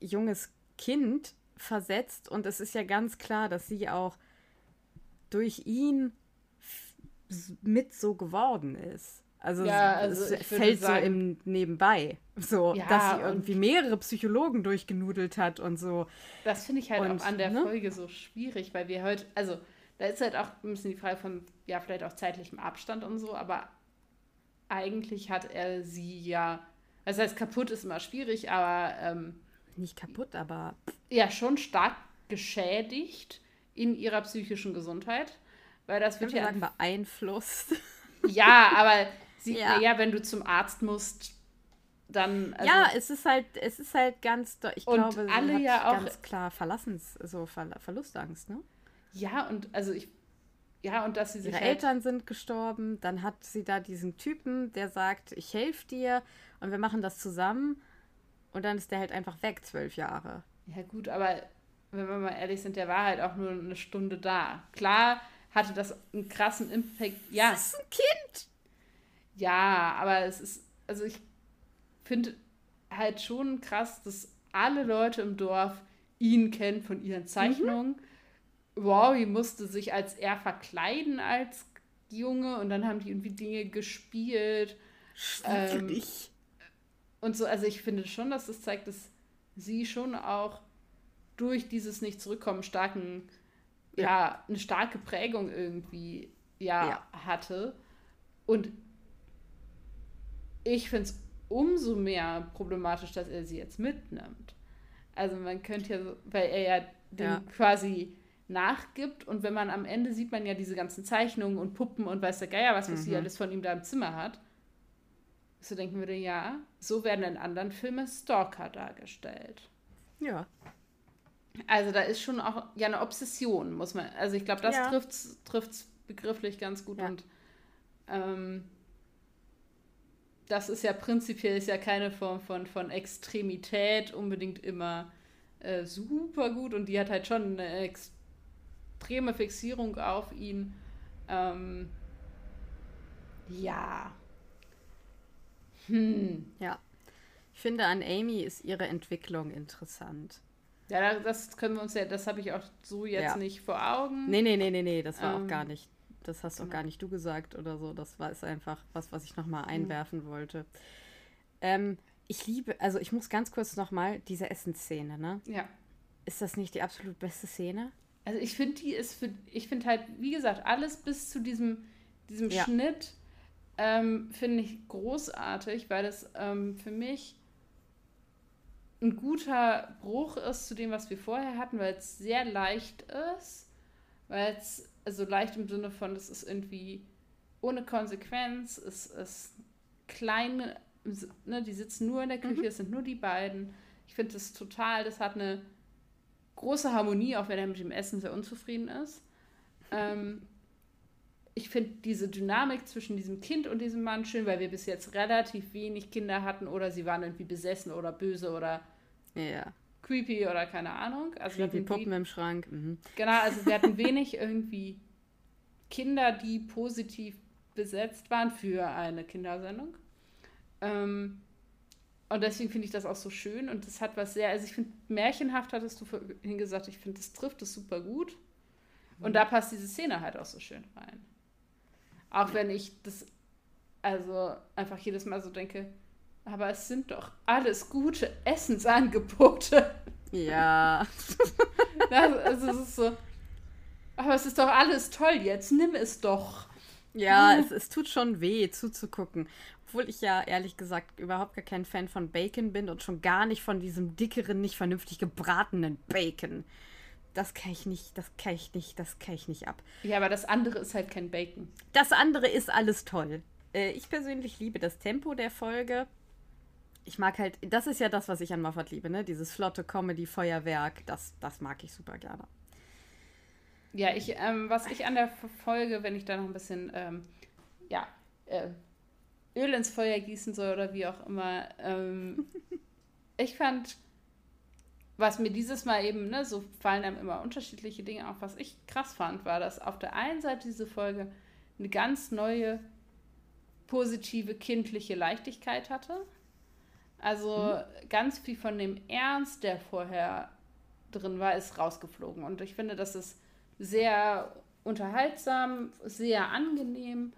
junges Kind versetzt. Und es ist ja ganz klar, dass sie auch durch ihn mit so geworden ist. Also, ja, also es fällt sagen, so im Nebenbei. So, ja, dass sie irgendwie mehrere Psychologen durchgenudelt hat und so. Das finde ich halt und, auch an der ne? Folge so schwierig, weil wir heute, also da ist halt auch ein bisschen die Frage von, ja, vielleicht auch zeitlichem Abstand und so, aber eigentlich hat er sie ja, das heißt, kaputt ist immer schwierig, aber. Ähm, Nicht kaputt, aber. Ja, schon stark geschädigt in ihrer psychischen Gesundheit. Weil das wird ja. Sagen, beeinflusst. Ja, aber sie, ja. ja, wenn du zum Arzt musst, dann. Also ja, es ist halt, es ist halt ganz, ich und glaube, sie alle ja auch ganz klar Verlassens, so Ver Verlustangst, ne? Ja, und also ich. Ja, und dass sie sich. Ihre halt Eltern sind gestorben, dann hat sie da diesen Typen, der sagt, ich helfe dir und wir machen das zusammen. Und dann ist der halt einfach weg, zwölf Jahre. Ja, gut, aber wenn wir mal ehrlich sind, der war halt auch nur eine Stunde da. Klar hatte das einen krassen Impact. Ja. Das ist ein Kind! Ja, aber es ist, also ich finde halt schon krass, dass alle Leute im Dorf ihn kennen von ihren Zeichnungen. Mhm. Rory musste sich als er verkleiden als Junge und dann haben die irgendwie Dinge gespielt. Ähm, und so, also ich finde schon, dass das zeigt, dass sie schon auch durch dieses nicht zurückkommen starken, ja, ja eine starke Prägung irgendwie ja, ja. hatte. Und ich finde es umso mehr problematisch, dass er sie jetzt mitnimmt. Also man könnte ja, weil er ja ja. quasi nachgibt und wenn man am Ende sieht man ja diese ganzen Zeichnungen und Puppen und weiß der Geier, was, was mhm. sie alles von ihm da im Zimmer hat. So denken würde, ja, so werden in anderen Filmen Stalker dargestellt. Ja. Also da ist schon auch ja eine Obsession, muss man. Also ich glaube, das ja. trifft es begrifflich ganz gut ja. und ähm, das ist ja prinzipiell ist ja keine Form von, von Extremität unbedingt immer äh, super gut und die hat halt schon eine extreme Fixierung auf ihn. Ähm, ja. Hm. Ja. Ich finde, an Amy ist ihre Entwicklung interessant. Ja, das können wir uns ja, das habe ich auch so jetzt ja. nicht vor Augen. Nee, nee, nee, nee, nee, das war ähm, auch gar nicht das hast auch gar nicht du gesagt oder so. Das war ist einfach was, was ich nochmal mhm. einwerfen mhm. wollte. Ähm, ich liebe, also ich muss ganz kurz nochmal diese Essensszene, ne? Ja. Ist das nicht die absolut beste Szene? Also ich finde, die ist für, ich finde halt, wie gesagt, alles bis zu diesem, diesem ja. Schnitt ähm, finde ich großartig, weil das ähm, für mich ein guter Bruch ist zu dem, was wir vorher hatten, weil es sehr leicht ist, weil es also leicht im Sinne von, das ist irgendwie ohne Konsequenz, es ist kleine, ne, die sitzen nur in der Küche, mhm. es sind nur die beiden. Ich finde das total, das hat eine große Harmonie, auch wenn er mit dem Essen sehr unzufrieden ist. Ähm, ich finde diese Dynamik zwischen diesem Kind und diesem Mann schön, weil wir bis jetzt relativ wenig Kinder hatten oder sie waren irgendwie besessen oder böse oder ja creepy oder keine Ahnung. Also creepy Puppen im Schrank. Mhm. Genau, also wir hatten wenig irgendwie Kinder, die positiv besetzt waren für eine Kindersendung. Ähm, und deswegen finde ich das auch so schön und das hat was sehr, also ich finde, märchenhaft hattest du vorhin gesagt, ich finde, das trifft es super gut. Und da passt diese Szene halt auch so schön rein. Auch wenn ich das, also einfach jedes Mal so denke, aber es sind doch alles gute Essensangebote. Ja. Das, also es ist so, aber es ist doch alles toll jetzt, nimm es doch. Ja, es, es tut schon weh zuzugucken. Obwohl ich ja ehrlich gesagt überhaupt gar kein Fan von Bacon bin und schon gar nicht von diesem dickeren, nicht vernünftig gebratenen Bacon. Das kann ich nicht, das kann ich nicht, das kann ich nicht ab. Ja, aber das andere ist halt kein Bacon. Das andere ist alles toll. Äh, ich persönlich liebe das Tempo der Folge. Ich mag halt, das ist ja das, was ich an Moffat liebe, ne? Dieses flotte Comedy-Feuerwerk, das, das mag ich super gerne. Ja, ich, ähm, was ich an der Folge, wenn ich da noch ein bisschen, ähm, ja, äh, Öl ins Feuer gießen soll oder wie auch immer, ähm, ich fand, was mir dieses Mal eben, ne, so fallen einem immer unterschiedliche Dinge auf, was ich krass fand, war, dass auf der einen Seite diese Folge eine ganz neue, positive, kindliche Leichtigkeit hatte. Also mhm. ganz viel von dem Ernst, der vorher drin war, ist rausgeflogen. Und ich finde, das ist sehr unterhaltsam, sehr angenehm,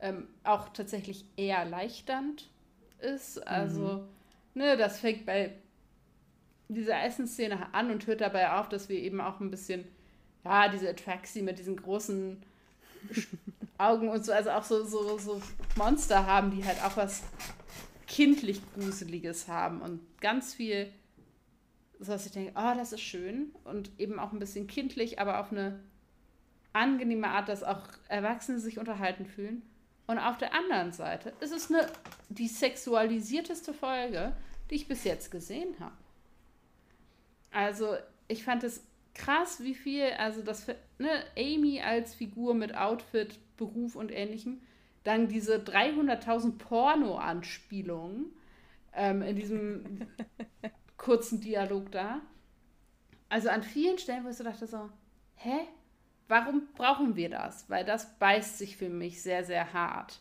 ähm, auch tatsächlich eher erleichternd ist. Also, mhm. ne, das fängt bei dieser Essensszene an und hört dabei auf, dass wir eben auch ein bisschen, ja, diese Atraxi mit diesen großen Augen und so, also auch so, so, so Monster haben, die halt auch was kindlich Gruseliges haben und ganz viel so dass ich denke, oh, das ist schön und eben auch ein bisschen kindlich, aber auf eine angenehme Art, dass auch Erwachsene sich unterhalten fühlen. Und auf der anderen Seite ist es eine, die sexualisierteste Folge, die ich bis jetzt gesehen habe. Also, ich fand es krass, wie viel, also das, ne, Amy als Figur mit Outfit, Beruf und ähnlichem, dann diese 300.000 Porno-Anspielungen ähm, in diesem kurzen Dialog da. Also an vielen Stellen, wo ich so dachte so, hä? Warum brauchen wir das? Weil das beißt sich für mich sehr, sehr hart.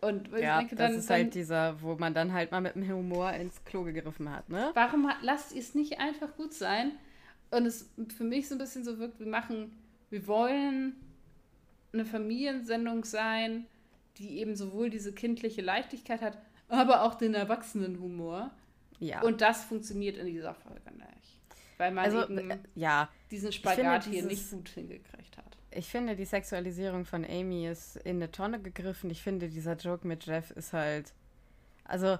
Und ja, denke, dann, das ist dann, halt dieser, wo man dann halt mal mit dem Humor ins Klo gegriffen hat, ne? Warum lasst ihr es nicht einfach gut sein? Und es für mich so ein bisschen so wirkt, wir machen, wir wollen eine Familiensendung sein, die eben sowohl diese kindliche Leichtigkeit hat, aber auch den Erwachsenenhumor. Ja. Und das funktioniert in dieser Folge nicht. Weil man also, eben äh, ja. diesen Spagat finde, hier nicht gut hingekriegt hat. Ich finde, die Sexualisierung von Amy ist in eine Tonne gegriffen. Ich finde, dieser Joke mit Jeff ist halt. Also,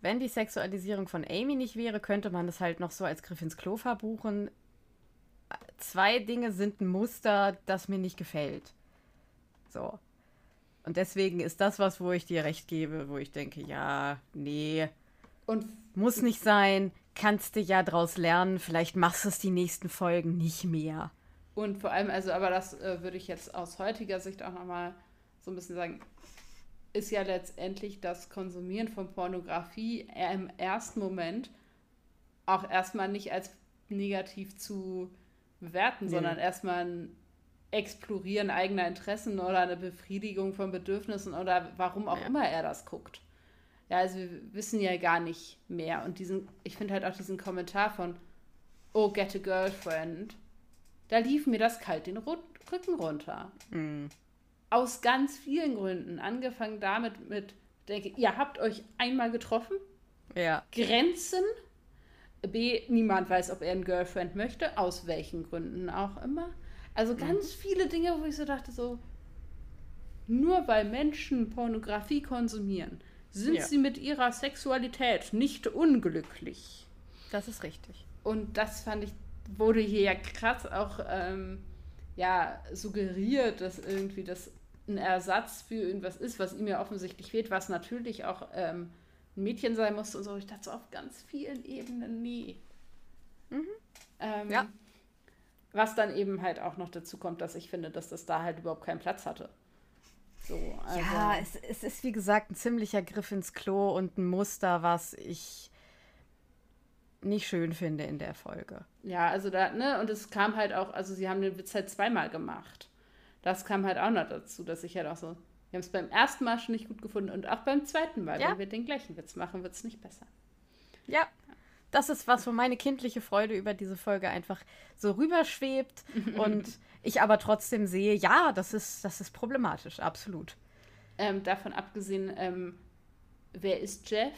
wenn die Sexualisierung von Amy nicht wäre, könnte man das halt noch so als Griff ins Klo verbuchen. Zwei Dinge sind ein Muster, das mir nicht gefällt. So. Und deswegen ist das was, wo ich dir recht gebe, wo ich denke, ja, nee, und muss nicht sein, kannst du ja draus lernen, vielleicht machst du es die nächsten Folgen nicht mehr. Und vor allem, also, aber das äh, würde ich jetzt aus heutiger Sicht auch nochmal so ein bisschen sagen, ist ja letztendlich das Konsumieren von Pornografie im ersten Moment auch erstmal nicht als negativ zu bewerten, nee. sondern erstmal ein Explorieren eigener Interessen oder eine Befriedigung von Bedürfnissen oder warum auch ja. immer er das guckt. Ja, also wir wissen ja gar nicht mehr. Und diesen, ich finde halt auch diesen Kommentar von Oh, get a girlfriend. Da lief mir das kalt den Rücken runter. Mm. Aus ganz vielen Gründen. Angefangen damit mit, denke, ihr habt euch einmal getroffen. Ja. Grenzen. B, niemand weiß, ob er ein Girlfriend möchte, aus welchen Gründen auch immer. Also ganz mhm. viele Dinge, wo ich so dachte, so, nur weil Menschen Pornografie konsumieren, sind ja. sie mit ihrer Sexualität nicht unglücklich. Das ist richtig. Und das fand ich, wurde hier ja krass auch ähm, ja, suggeriert, dass irgendwie das ein Ersatz für irgendwas ist, was ihm ja offensichtlich fehlt, was natürlich auch ähm, ein Mädchen sein muss und so. Ich dachte so auf ganz vielen Ebenen nie. Mhm. Ähm, ja. Was dann eben halt auch noch dazu kommt, dass ich finde, dass das da halt überhaupt keinen Platz hatte. So, also. Ja, es, es ist wie gesagt ein ziemlicher Griff ins Klo und ein Muster, was ich nicht schön finde in der Folge. Ja, also da, ne, und es kam halt auch, also sie haben den Witz halt zweimal gemacht. Das kam halt auch noch dazu, dass ich halt auch so, wir haben es beim ersten Mal schon nicht gut gefunden und auch beim zweiten Mal, ja. wenn wir den gleichen Witz machen, wird es nicht besser. Ja, das ist was, wo meine kindliche Freude über diese Folge einfach so rüberschwebt und ich aber trotzdem sehe, ja, das ist, das ist problematisch, absolut. Ähm, davon abgesehen, ähm, wer ist Jeff?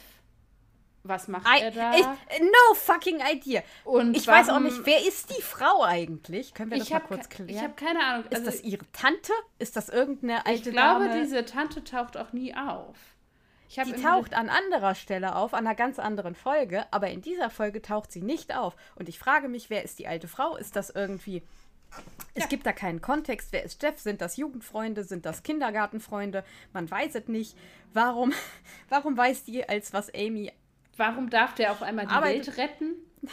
Was macht I, er da? Ich, no fucking idea. Und ich weiß auch warum- nicht, wer ist die Frau eigentlich? Können wir das ich mal habe kurz klären? ich hab keine Ahnung. ist Also, das ihre Tante? Ist das irgendeine ich alte glaube, Dame? diese Tante taucht auch nie auf. Ich die taucht an anderer Stelle auf, an einer ganz anderen Folge, aber in dieser Folge taucht sie nicht auf. Und ich frage mich, wer ist die alte Frau? Ist das irgendwie. Es Ja. gibt da keinen Kontext. Wer ist Jeff? Sind das Jugendfreunde? Sind das Kindergartenfreunde? Man weiß es nicht. Warum, warum weiß die, als was Amy. Warum darf der auf einmal die Aber- Welt retten?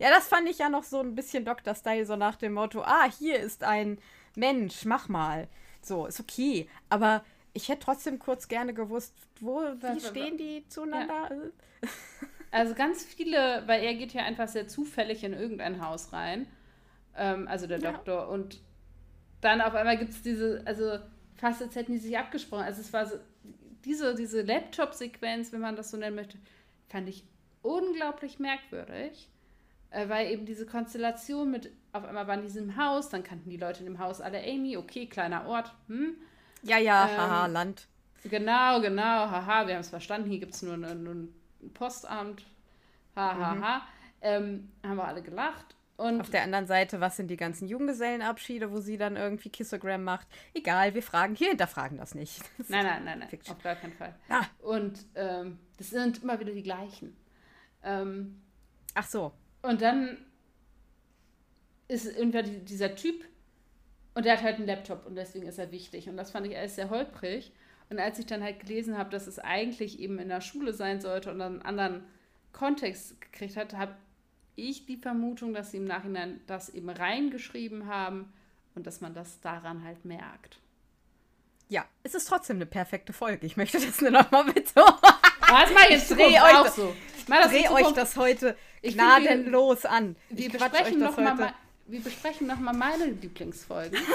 Ja, das fand ich ja noch so ein bisschen Dr-Style, so nach dem Motto: Ah, hier ist ein Mensch, mach mal. So, ist okay. Aber ich hätte trotzdem kurz gerne gewusst, wo, wie stehen die zueinander? Also ganz viele, weil er geht ja einfach sehr zufällig in irgendein Haus rein. Ähm, also der Ja. Doktor. Und dann auf einmal gibt es diese, also fast als hätten die sich abgesprochen. Also es war so, diese, diese Laptop-Sequenz, wenn man das so nennen möchte, fand ich unglaublich merkwürdig. Äh, weil eben diese Konstellation mit, auf einmal waren die in diesem Haus, dann kannten die Leute in dem Haus alle Amy, okay, kleiner Ort, hm. Ja, ja, Ähm, haha, Land. Genau, genau, haha, wir haben es verstanden, hier gibt es nur, ein Postamt, hahaha. Ha, ha. Ähm, haben wir alle gelacht. Und Auf der anderen Seite, was sind die ganzen Junggesellenabschiede, wo sie dann irgendwie Kissogram macht? Egal, wir fragen, hier hinterfragen das nicht. nein, nein, nein, nein, Fiction. auf gar keinen Fall. Ah. Und ähm, das sind immer wieder die gleichen. Ähm, Ach so. und dann ist irgendwer die, dieser Typ und der hat halt einen Laptop und deswegen ist er wichtig. Und das fand ich alles sehr holprig. Und als ich dann halt gelesen habe, dass es eigentlich eben in der Schule sein sollte und einen anderen Kontext gekriegt hat, habe ich die Vermutung, dass sie im Nachhinein das eben reingeschrieben haben und dass man das daran halt merkt. Ja, es ist trotzdem eine perfekte Folge. Ich möchte das nur noch mal betonen. Aber das mache ich jetzt Dreh euch so. Mach das Dreh euch das heute Ich find, wir- gnadenlos an. Wir besprechen, euch das noch mal, heute ma- wir besprechen noch mal meine Lieblingsfolgen.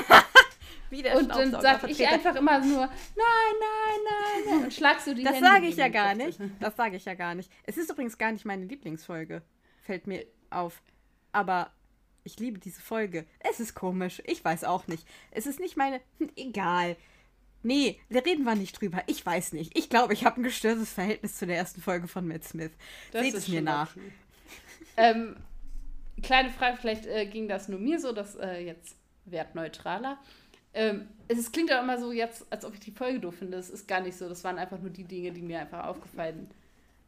Und dann sag ich einfach immer nur, nein, nein, nein, nein. Und schlag so die Das sage ich ja gar nicht. Das sage ich ja gar nicht. Es ist übrigens gar nicht meine Lieblingsfolge. Fällt mir auf. Aber ich liebe diese Folge. Es ist komisch. Ich weiß auch nicht. Es ist nicht meine. Egal. Nee, da reden wir nicht drüber. Ich weiß nicht. Ich glaube, ich habe ein gestörtes Verhältnis zu der ersten Folge von Matt Smith. Das Seht ist es mir nach. ähm, kleine Frage, vielleicht äh, ging das nur mir so, das äh, jetzt wertneutraler. Ähm, es klingt auch immer so jetzt, als ob ich die Folge doof finde. Es ist gar nicht so. Das waren einfach nur die Dinge, die mir einfach aufgefallen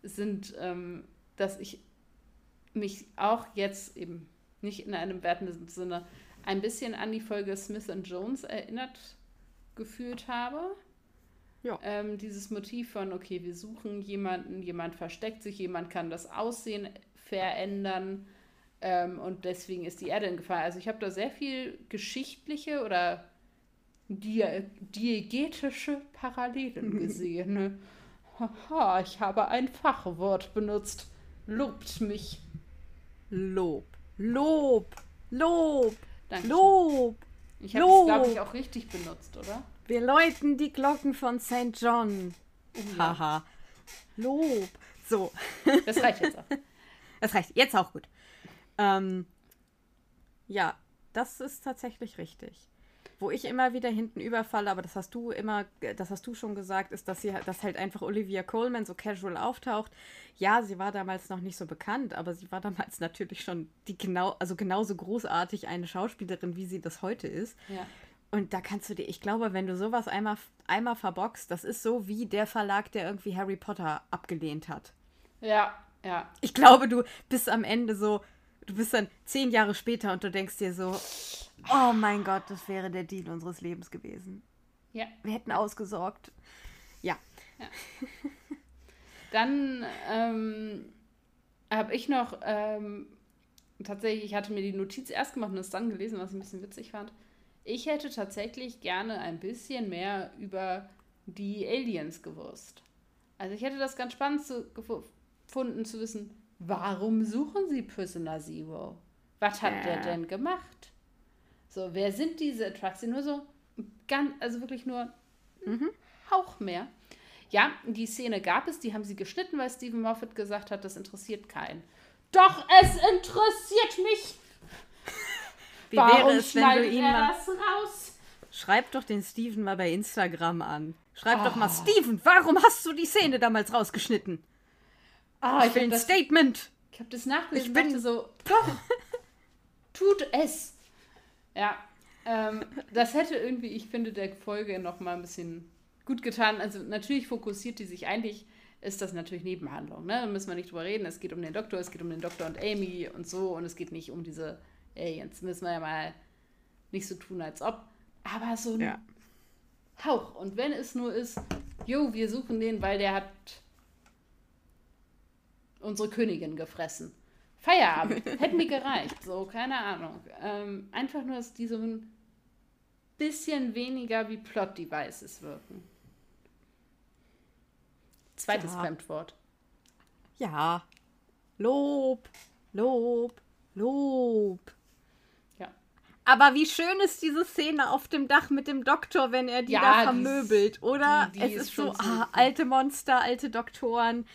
sind, ähm, dass ich mich auch jetzt eben nicht in einem wertenden Sinne ein bisschen an die Folge Smith and Jones erinnert gefühlt habe. Ja. Ähm, dieses Motiv von, okay, wir suchen jemanden, jemand versteckt sich, jemand kann das Aussehen verändern ähm, und deswegen ist die Erde in Gefahr. Also ich habe da sehr viel geschichtliche oder diegetische Parallelen gesehen. Haha, ich habe ein Fachwort benutzt. Lobt mich. Lob. Lob. Lob. Danke. Lob. Ich habe es, glaube ich, auch richtig benutzt, oder? Wir läuten die Glocken von St. John. ja. Haha. Lob. So. Das reicht jetzt auch. Das reicht. Jetzt auch gut. Ähm, ja, das ist tatsächlich richtig. Wo ich immer wieder hinten überfalle, aber das hast du immer, das hast du schon gesagt, ist, dass sie, dass halt einfach Olivia Coleman so casual auftaucht. Ja, sie war damals noch nicht so bekannt, aber sie war damals natürlich schon die genau, also genauso großartig eine Schauspielerin, wie sie das heute ist. Ja. Und da kannst du dir, ich glaube, wenn du sowas einmal, einmal verboxt, das ist so wie der Verlag, der irgendwie Harry Potter abgelehnt hat. Ja, ja. Ich glaube, du bist am Ende so, du bist dann zehn Jahre später und du denkst dir so, oh mein Gott, das wäre der Deal unseres Lebens gewesen. Ja. Wir hätten ausgesorgt. Ja. Dann ähm, habe ich noch ähm, tatsächlich, ich hatte mir die Notiz erst gemacht und es dann gelesen, was ich ein bisschen witzig fand. Ich hätte tatsächlich gerne ein bisschen mehr über die Aliens gewusst. Also ich hätte das ganz spannend zu, gefu- gefunden zu wissen, warum suchen sie Prisoner Zero? Was hat der Ja. denn gemacht? So, wer sind diese Attracts? Nur so ganz, also wirklich nur einen Hauch mehr. Ja, die Szene gab es, die haben sie geschnitten, weil Stephen Moffat gesagt hat, das interessiert keinen. Doch, es interessiert mich. Wie Warum wäre es, wenn du schneidet ihn er mal. das raus? Schreib doch den Steven mal bei Instagram an. Schreib oh. doch mal, ah. Steven, warum hast du die Szene damals rausgeschnitten? Oh, ich, ich will ein das, Statement. Ich habe das nachgelesen ich bin so, doch, tut es. Ja, ähm, das hätte irgendwie, ich finde, der Folge noch mal ein bisschen gut getan. Also natürlich fokussiert die sich eigentlich, ist das natürlich Nebenhandlung. Ne? Da müssen wir nicht drüber reden. Es geht um den Doktor, es geht um den Doktor und Amy und so. Und es geht nicht um diese, ey, jetzt müssen wir ja mal nicht so tun, als ob. Aber so ein ja. Hauch. Und wenn es nur ist, jo, wir suchen den, weil der hat unsere Königin gefressen. Feierabend. Hätten mir gereicht. So, keine Ahnung. Ähm, einfach nur, dass die so ein bisschen weniger wie Plot-Devices wirken. Zweites ja. Fremdwort. Ja. Lob, Lob, Lob. Ja. Aber wie schön ist diese Szene auf dem Dach mit dem Doktor, wenn er die ja, da vermöbelt, die, oder? Die, die es ist, ist so, ah, alte Monster, alte Doktoren,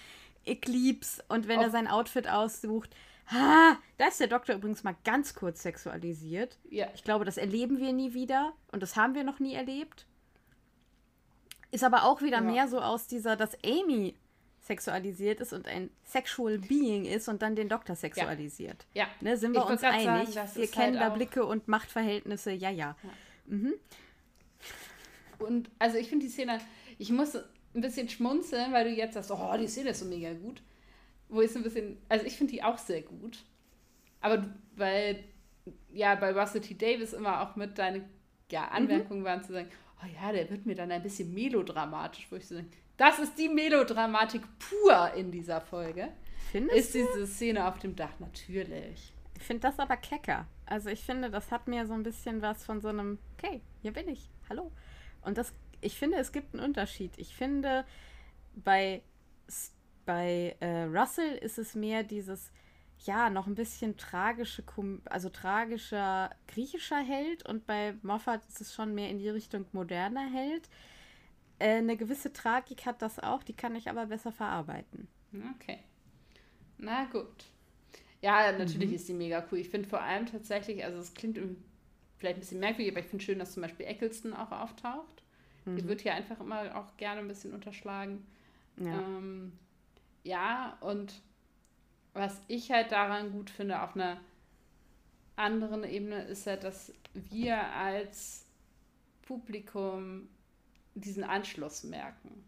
Eclipse und wenn Ob er sein Outfit aussucht. Ha, da ist der Doktor übrigens mal ganz kurz sexualisiert. Ja. Ich glaube, das erleben wir nie wieder und das haben wir noch nie erlebt. Ist aber auch wieder ja. mehr so aus dieser, dass Amy sexualisiert ist und ein Sexual Being ist und dann den Doktor sexualisiert. Ja. Ne, sind wir ich uns einig? Sagen, wir kennen halt da Blicke und Machtverhältnisse, ja, ja. ja. Mhm. Und also ich finde die Szene, ich muss ein bisschen schmunzeln, weil du jetzt sagst, oh, die Szene ist so mega gut. Wo ich so ein bisschen, also ich finde die auch sehr gut. Aber weil, ja, bei Russell T. Davis immer auch mit deine ja, mhm. Anmerkungen mhm. waren zu sagen, oh ja, der wird mir dann ein bisschen melodramatisch, wo ich so denke, das ist die Melodramatik pur in dieser Folge. Findest ist du? diese Szene auf dem Dach natürlich. Ich finde das aber kecker. Also ich finde, das hat mir so ein bisschen was von so einem, okay, hier bin ich, hallo. Und das, ich finde, es gibt einen Unterschied. Ich finde, bei, bei äh, Russell ist es mehr dieses, ja, noch ein bisschen tragische, also tragischer griechischer Held und bei Moffat ist es schon mehr in die Richtung moderner Held. Äh, eine gewisse Tragik hat das auch, die kann ich aber besser verarbeiten. Okay. Na gut. Ja, natürlich mhm. ist die mega cool. Ich finde vor allem tatsächlich, also es klingt vielleicht ein bisschen merkwürdig, aber ich finde schön, dass zum Beispiel Eccleston auch auftaucht. Mhm. Die wird hier einfach immer auch gerne ein bisschen unterschlagen. Ja, ähm, ja und was ich halt daran gut finde, auf einer anderen Ebene, ist halt, dass wir als Publikum diesen Anschluss merken.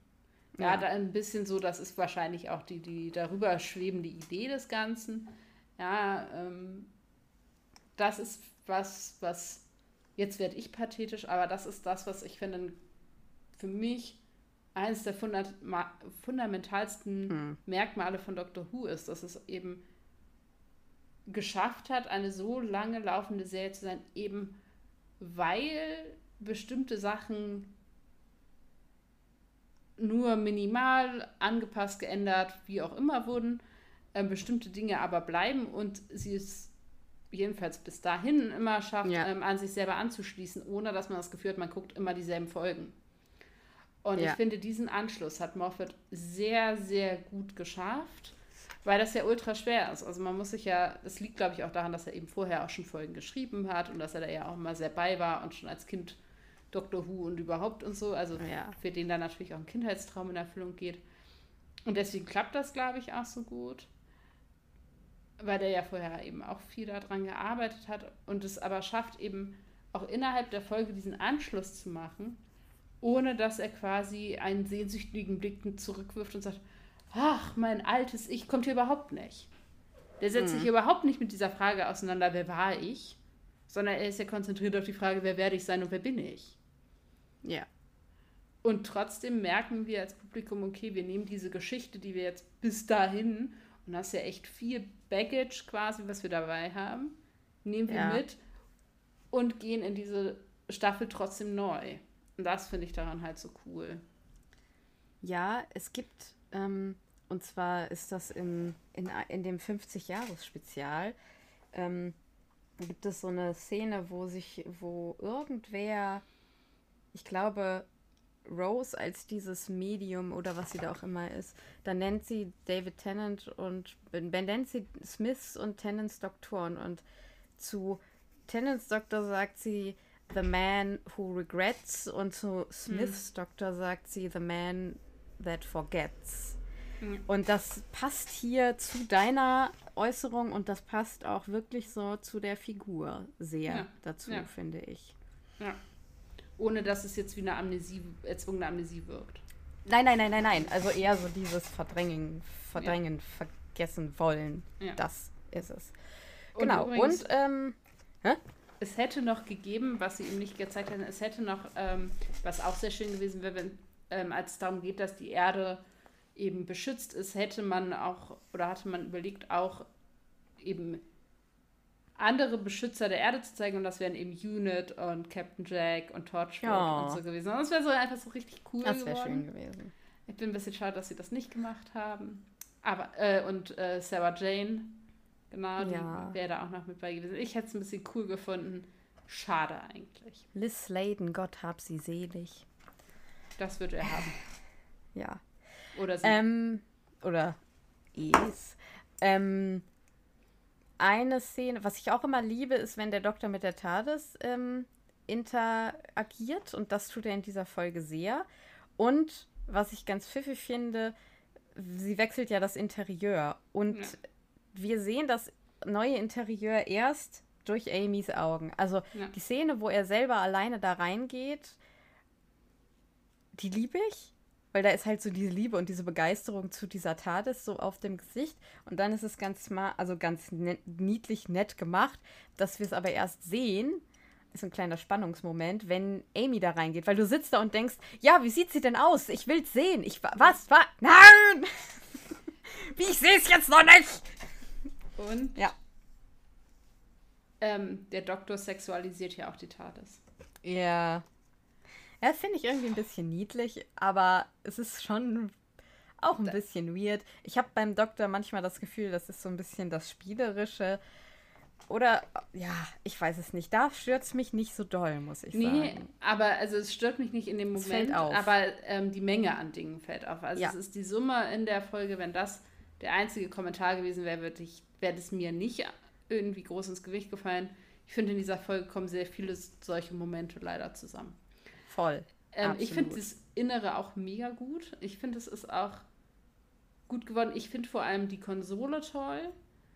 Ja, ja, da ein bisschen so, das ist wahrscheinlich auch die, die darüber schwebende Idee des Ganzen. Ja, ähm, das ist was, was, jetzt werde ich pathetisch, aber das ist das, was ich finde, für mich eines der funda fundamentalsten hm. Merkmale von Doctor Who ist, dass es eben geschafft hat, eine so lange laufende Serie zu sein, eben weil bestimmte Sachen nur minimal angepasst, geändert, wie auch immer wurden, äh, bestimmte Dinge aber bleiben und sie es jedenfalls bis dahin immer schafft, ja. ähm, an sich selber anzuschließen, ohne dass man das Gefühl hat, man guckt immer dieselben Folgen. Und ja. ich finde, diesen Anschluss hat Moffat sehr, sehr gut geschafft, weil das ja ultra schwer ist. Also man muss sich ja, das liegt glaube ich auch daran, dass er eben vorher auch schon Folgen geschrieben hat und dass er da ja auch mal sehr bei war und schon als Kind Doctor Who und überhaupt und so. Also ja. für den da natürlich auch ein Kindheitstraum in Erfüllung geht. Und deswegen klappt das, glaube ich, auch so gut. Weil der ja vorher eben auch viel daran gearbeitet hat und es aber schafft, eben auch innerhalb der Folge diesen Anschluss zu machen ohne dass er quasi einen sehnsüchtigen Blick zurückwirft und sagt, ach, mein altes Ich kommt hier überhaupt nicht. Der setzt mhm. sich überhaupt nicht mit dieser Frage auseinander, wer war ich, sondern er ist ja konzentriert auf die Frage, wer werde ich sein und wer bin ich. Ja. Und trotzdem merken wir als Publikum, okay, wir nehmen diese Geschichte, die wir jetzt bis dahin, und das ist ja echt viel Baggage quasi, was wir dabei haben, nehmen wir ja. mit und gehen in diese Staffel trotzdem neu. Und das finde ich daran halt so cool. Ja, es gibt, ähm, und zwar ist das im, in, in dem 50-Jahres-Spezial, ähm, gibt es so eine Szene, wo sich, wo irgendwer, ich glaube, Rose als dieses Medium oder was sie da auch immer ist, dann nennt sie David Tennant und benennt sie Smiths und Tennants Doktoren und zu Tennants Doktor sagt sie, The Man Who Regrets und zu Smiths hm. Doktor sagt sie The Man That Forgets. Hm. Und das passt hier zu deiner Äußerung und das passt auch wirklich so zu der Figur sehr ja. dazu, ja. finde ich. Ja. Ohne dass es jetzt wie eine Amnesie, erzwungene Amnesie wirkt. Nein, nein, nein, nein, nein. Also eher so dieses Verdrängen, Verdrängen, ja. vergessen wollen. Das ist es. Und genau. Übrigens, und ähm, hä? Es hätte noch gegeben, was sie ihm nicht gezeigt haben, es hätte noch, ähm, was auch sehr schön gewesen wäre, wenn, ähm, als es darum geht, dass die Erde eben beschützt ist, hätte man auch, oder hatte man überlegt, auch eben andere Beschützer der Erde zu zeigen und das wären eben Unit und Captain Jack und Torchwood ja. und so gewesen. Und das wäre so einfach so richtig cool das geworden. Das wäre schön gewesen. Ich bin ein bisschen schade, dass sie das nicht gemacht haben. Aber, äh, und äh, Sarah Jane, genau, ja. die wäre da auch noch mit bei gewesen. Ich hätte es ein bisschen cool gefunden. Schade eigentlich. Liz Sladen, Gott hab sie selig. Das wird er haben. Ja. Oder sie. Ähm, oder es. Ähm, eine Szene, was ich auch immer liebe, ist, wenn der Doktor mit der TARDIS ähm, interagiert. Und das tut er in dieser Folge sehr. Und was ich ganz pfiffig finde, sie wechselt ja das Interieur. Und ja. Wir sehen das neue Interieur erst durch Amys Augen. Also ja. die Szene, wo er selber alleine da reingeht, die liebe ich weil da ist halt so diese Liebe und diese Begeisterung zu dieser TARDIS so auf dem Gesicht. Und dann ist es ganz smart, also ganz net, niedlich nett gemacht, dass wir es aber erst sehen. Ist ein kleiner Spannungsmoment, wenn Amy da reingeht, weil du sitzt da und denkst, ja, wie sieht sie denn aus? Ich will's sehen. Ich was? Was? Nein! wie ich sehe es jetzt noch nicht. Und ja. Ähm, der Doktor sexualisiert ja auch die TARDIS. Ja. Ja, finde ich irgendwie ein bisschen niedlich, aber es ist schon auch ein bisschen weird. Ich habe beim Doktor manchmal das Gefühl, das ist so ein bisschen das Spielerische. Oder, ja, ich weiß es nicht. Da stört es mich nicht so doll, muss ich nee, sagen. Nee, aber also es stört mich nicht in dem Moment, auf. aber ähm, die Menge an Dingen fällt auf. Also ja. es ist die Summe in der Folge, wenn das der einzige Kommentar gewesen wäre, wäre es mir nicht irgendwie groß ins Gewicht gefallen. Ich finde, in dieser Folge kommen sehr viele solche Momente leider zusammen. Voll. Ähm, ich finde das Innere auch mega gut. Ich finde, es ist auch gut geworden. Ich finde vor allem die Konsole toll,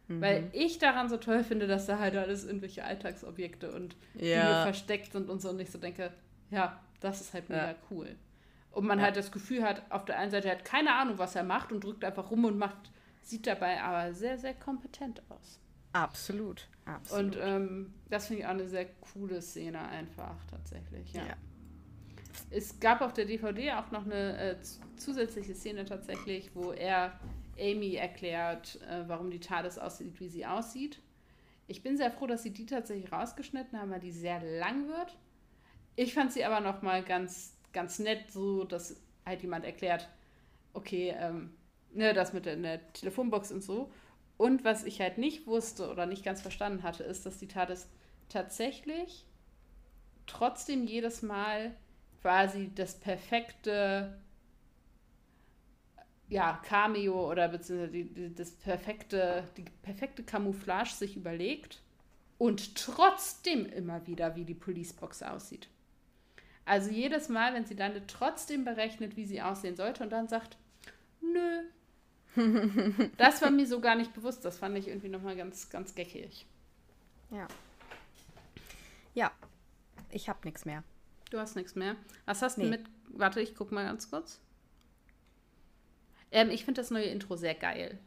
mhm. weil ich daran so toll finde, dass da halt alles irgendwelche Alltagsobjekte und ja. Dinge versteckt sind und so. Und ich so denke, ja, das ist halt mega ja. cool. Und man ja. halt das Gefühl hat, auf der einen Seite er hat keine Ahnung, was er macht und drückt einfach rum und macht, sieht dabei aber sehr, sehr kompetent aus. Absolut. Absolut. Und ähm, das finde ich auch eine sehr coole Szene einfach tatsächlich, ja. ja. Es gab auf der DVD auch noch eine äh, zusätzliche Szene tatsächlich, wo er Amy erklärt, äh, warum die TARDIS aussieht, wie sie aussieht. Ich bin sehr froh, dass sie die tatsächlich rausgeschnitten haben, weil die sehr lang wird. Ich fand sie aber noch mal ganz, ganz nett, so dass halt jemand erklärt, okay, ähm, ne, das mit der, der Telefonbox und so. Und was ich halt nicht wusste oder nicht ganz verstanden hatte, ist, dass die TARDIS tatsächlich trotzdem jedes Mal quasi das perfekte ja, Cameo oder beziehungsweise die, die, das perfekte, die perfekte Camouflage sich überlegt und trotzdem immer wieder, wie die Policebox aussieht. Also jedes Mal, wenn sie dann trotzdem berechnet, wie sie aussehen sollte und dann sagt, nö. das war mir so gar nicht bewusst. Das fand ich irgendwie nochmal ganz, ganz geckig. Ja. Ja, ich habe nichts mehr. Du hast nichts mehr. Was hast du nee. mit. Warte, ich guck mal ganz kurz. Ähm, ich finde das neue Intro sehr geil.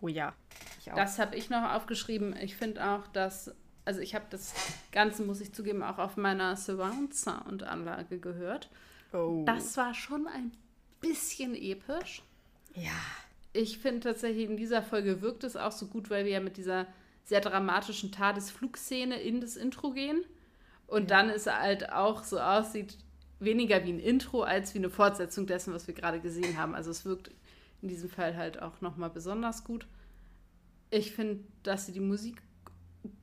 Oh ja. Das habe ich noch aufgeschrieben. Ich finde auch, dass. Also, ich habe das Ganze, muss ich zugeben, auch auf meiner Surround-Sound-Anlage gehört. Oh. Das war schon ein bisschen episch. Ja. Ich finde tatsächlich, in dieser Folge wirkt es auch so gut, weil wir ja mit dieser sehr dramatischen Tadesflugszene in das Intro gehen. Und ja. dann ist er halt auch so aussieht, weniger wie ein Intro als wie eine Fortsetzung dessen, was wir gerade gesehen haben. Also es wirkt in diesem Fall halt auch nochmal besonders gut. Ich finde, dass sie die Musik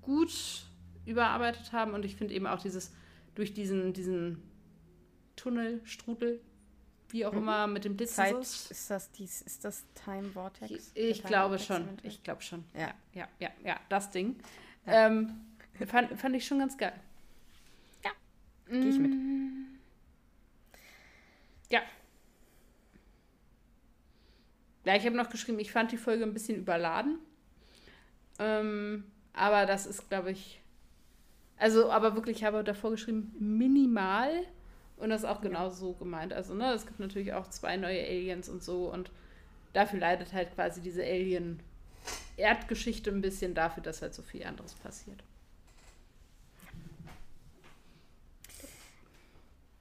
gut überarbeitet haben und ich finde eben auch dieses, durch diesen, diesen Tunnel, Strudel, wie auch mhm. immer, mit dem Blitz. Zeit, ist das, dies, ist das Time Vortex? Ich, ich glaube schon. Ich glaube schon. Ja. ja, ja, ja, das Ding. Ja. Ähm, fand, fand ich schon ganz geil. Gehe ich mit. Mm. Ja. Ja, ich habe noch geschrieben, ich fand die Folge ein bisschen überladen. Ähm, aber das ist, glaube ich, also, aber wirklich, ich habe davor geschrieben, minimal. Und das ist auch genau so gemeint. Also, ne, es gibt natürlich auch zwei neue Aliens und so. Und dafür leidet halt quasi diese Alien-Erdgeschichte ein bisschen dafür, dass halt so viel anderes passiert.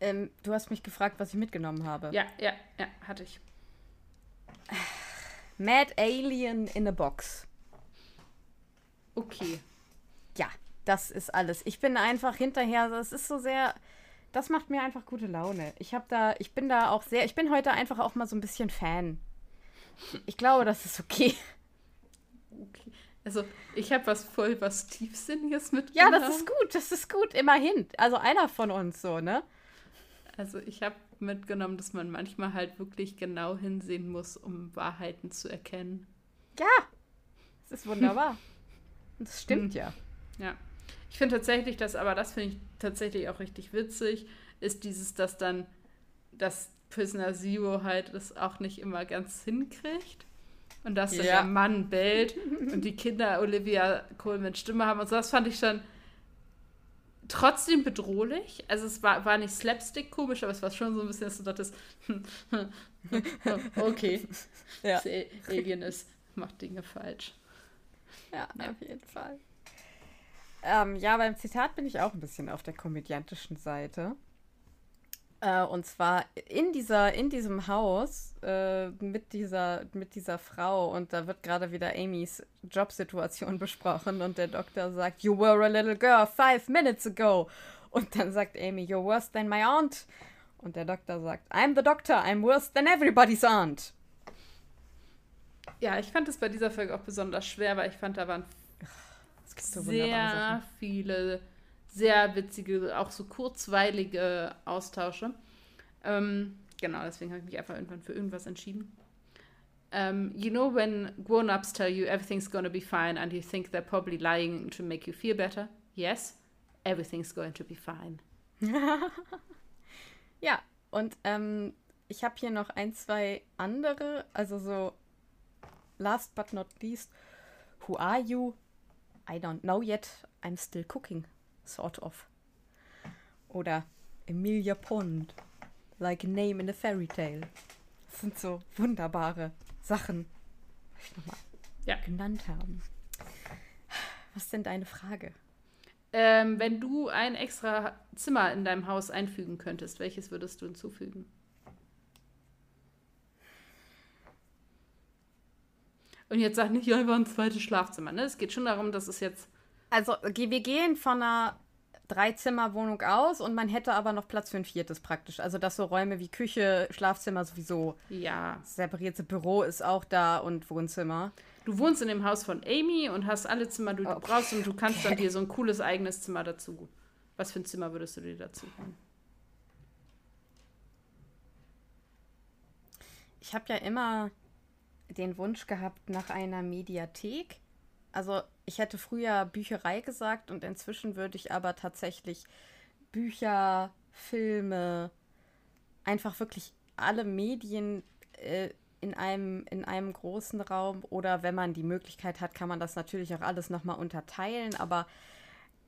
Ähm, du hast mich gefragt, was ich mitgenommen habe. Ja, ja, ja, hatte ich. Mad Alien in a Box. Okay. Ja, das ist alles. Ich bin einfach hinterher, das ist so sehr, das macht mir einfach gute Laune. Ich habe da, ich bin da auch sehr, ich bin heute einfach auch mal so ein bisschen Fan. Ich glaube, das ist okay. okay. Also, ich habe was voll was Tiefsinniges mit. Ja, das ist gut, das ist gut, immerhin. Also einer von uns so, ne? Also, ich habe mitgenommen, dass man manchmal halt wirklich genau hinsehen muss, um Wahrheiten zu erkennen. Ja, das ist wunderbar. Das stimmt hm. ja. Ja. Ich finde tatsächlich, dass, aber das finde ich tatsächlich auch richtig witzig, ist dieses, dass dann das Prisoner Zero halt das auch nicht immer ganz hinkriegt. Und dass ja. der Mann bellt und die Kinder Olivia Coleman Stimme haben und so. Das fand ich schon trotzdem bedrohlich. Also es war, war nicht slapstick komisch, aber es war schon so ein bisschen, dass du dachtest, okay, ja. das Alien ist, macht Dinge falsch. Ja, ja. auf jeden Fall. Ähm, ja, beim Zitat bin ich auch ein bisschen auf der komödiantischen Seite. Äh, und zwar in dieser, in diesem Haus äh, mit dieser, mit dieser Frau und da wird gerade wieder Amys Jobsituation besprochen und der Doktor sagt, You were a little girl five minutes ago. Und dann sagt Amy, You're worse than my aunt. Und der Doktor sagt, I'm the doctor, I'm worse than everybody's aunt. Ja, ich fand es bei dieser Folge auch besonders schwer, weil ich fand, da waren so sehr viele sehr witzige, auch so kurzweilige Austausche. Ähm, genau, deswegen habe ich mich einfach irgendwann für irgendwas entschieden. Um, ähm, you know when grown-ups tell you everything's gonna be fine and you think they're probably lying to make you feel better? Yes, everything's going to be fine. ja, und ähm, ich habe hier noch ein, zwei andere, also so last but not least, who are you? I don't know yet. I'm still cooking, sort of. Oder Emilia Pond, like a name in a fairy tale. Das sind so wunderbare Sachen, die ich nochmal ja. genannt haben. Was ist denn deine Frage? Ähm, wenn du ein extra Zimmer in deinem Haus einfügen könntest, welches würdest du hinzufügen? Und jetzt sag nicht einfach ein zweites Schlafzimmer. Ne? Es geht schon darum, dass es jetzt. Also, wir gehen von einer Dreizimmerwohnung aus und man hätte aber noch Platz für ein viertes praktisch. Also, dass so Räume wie Küche, Schlafzimmer sowieso. Ja. Separierte Büro ist auch da und Wohnzimmer. Du wohnst in dem Haus von Amy und hast alle Zimmer, die du oh. brauchst und du kannst dann dir so ein cooles eigenes Zimmer dazu. Was für ein Zimmer würdest du dir dazu holen? Ich habe ja immer den Wunsch gehabt nach einer Mediathek. Also ich hätte früher Bücherei gesagt und inzwischen würde ich aber tatsächlich Bücher, Filme, einfach wirklich alle Medien äh, in, einem, in einem großen Raum oder wenn man die Möglichkeit hat, kann man das natürlich auch alles nochmal unterteilen, aber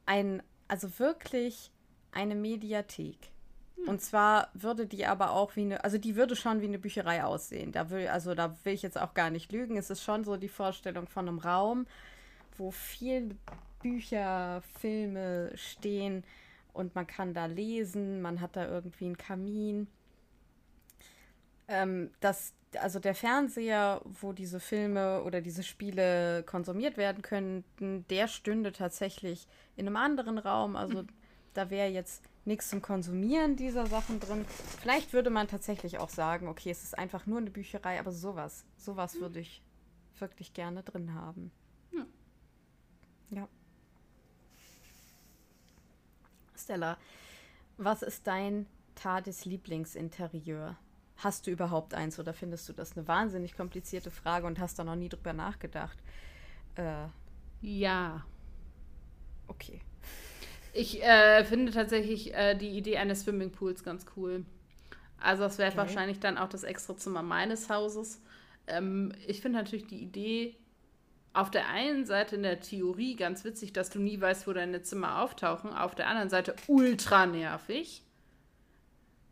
ein, also wirklich eine Mediathek. Und zwar würde die aber auch wie eine, also die würde schon wie eine Bücherei aussehen. Da will, also da will ich jetzt auch gar nicht lügen. Es ist schon so die Vorstellung von einem Raum, wo viele Bücher, Filme stehen und man kann da lesen, man hat da irgendwie einen Kamin. Ähm, das, also der Fernseher, wo diese Filme oder diese Spiele konsumiert werden könnten, der stünde tatsächlich in einem anderen Raum. Also da wäre jetzt nichts zum Konsumieren dieser Sachen drin. Vielleicht würde man tatsächlich auch sagen, okay, es ist einfach nur eine Bücherei, aber sowas, sowas mhm. würde ich wirklich gerne drin haben. Mhm. Ja. Stella, was ist dein TARDIS-Lieblingsinterieur? Hast du überhaupt eins oder findest du das eine wahnsinnig komplizierte Frage und hast da noch nie drüber nachgedacht? Äh, ja. Okay. Ich äh, finde tatsächlich äh, die Idee eines Swimmingpools ganz cool. Also das wäre okay. wahrscheinlich dann auch das extra Zimmer meines Hauses. Ähm, ich finde natürlich die Idee auf der einen Seite in der Theorie ganz witzig, dass du nie weißt, wo deine Zimmer auftauchen. Auf der anderen Seite ultra nervig.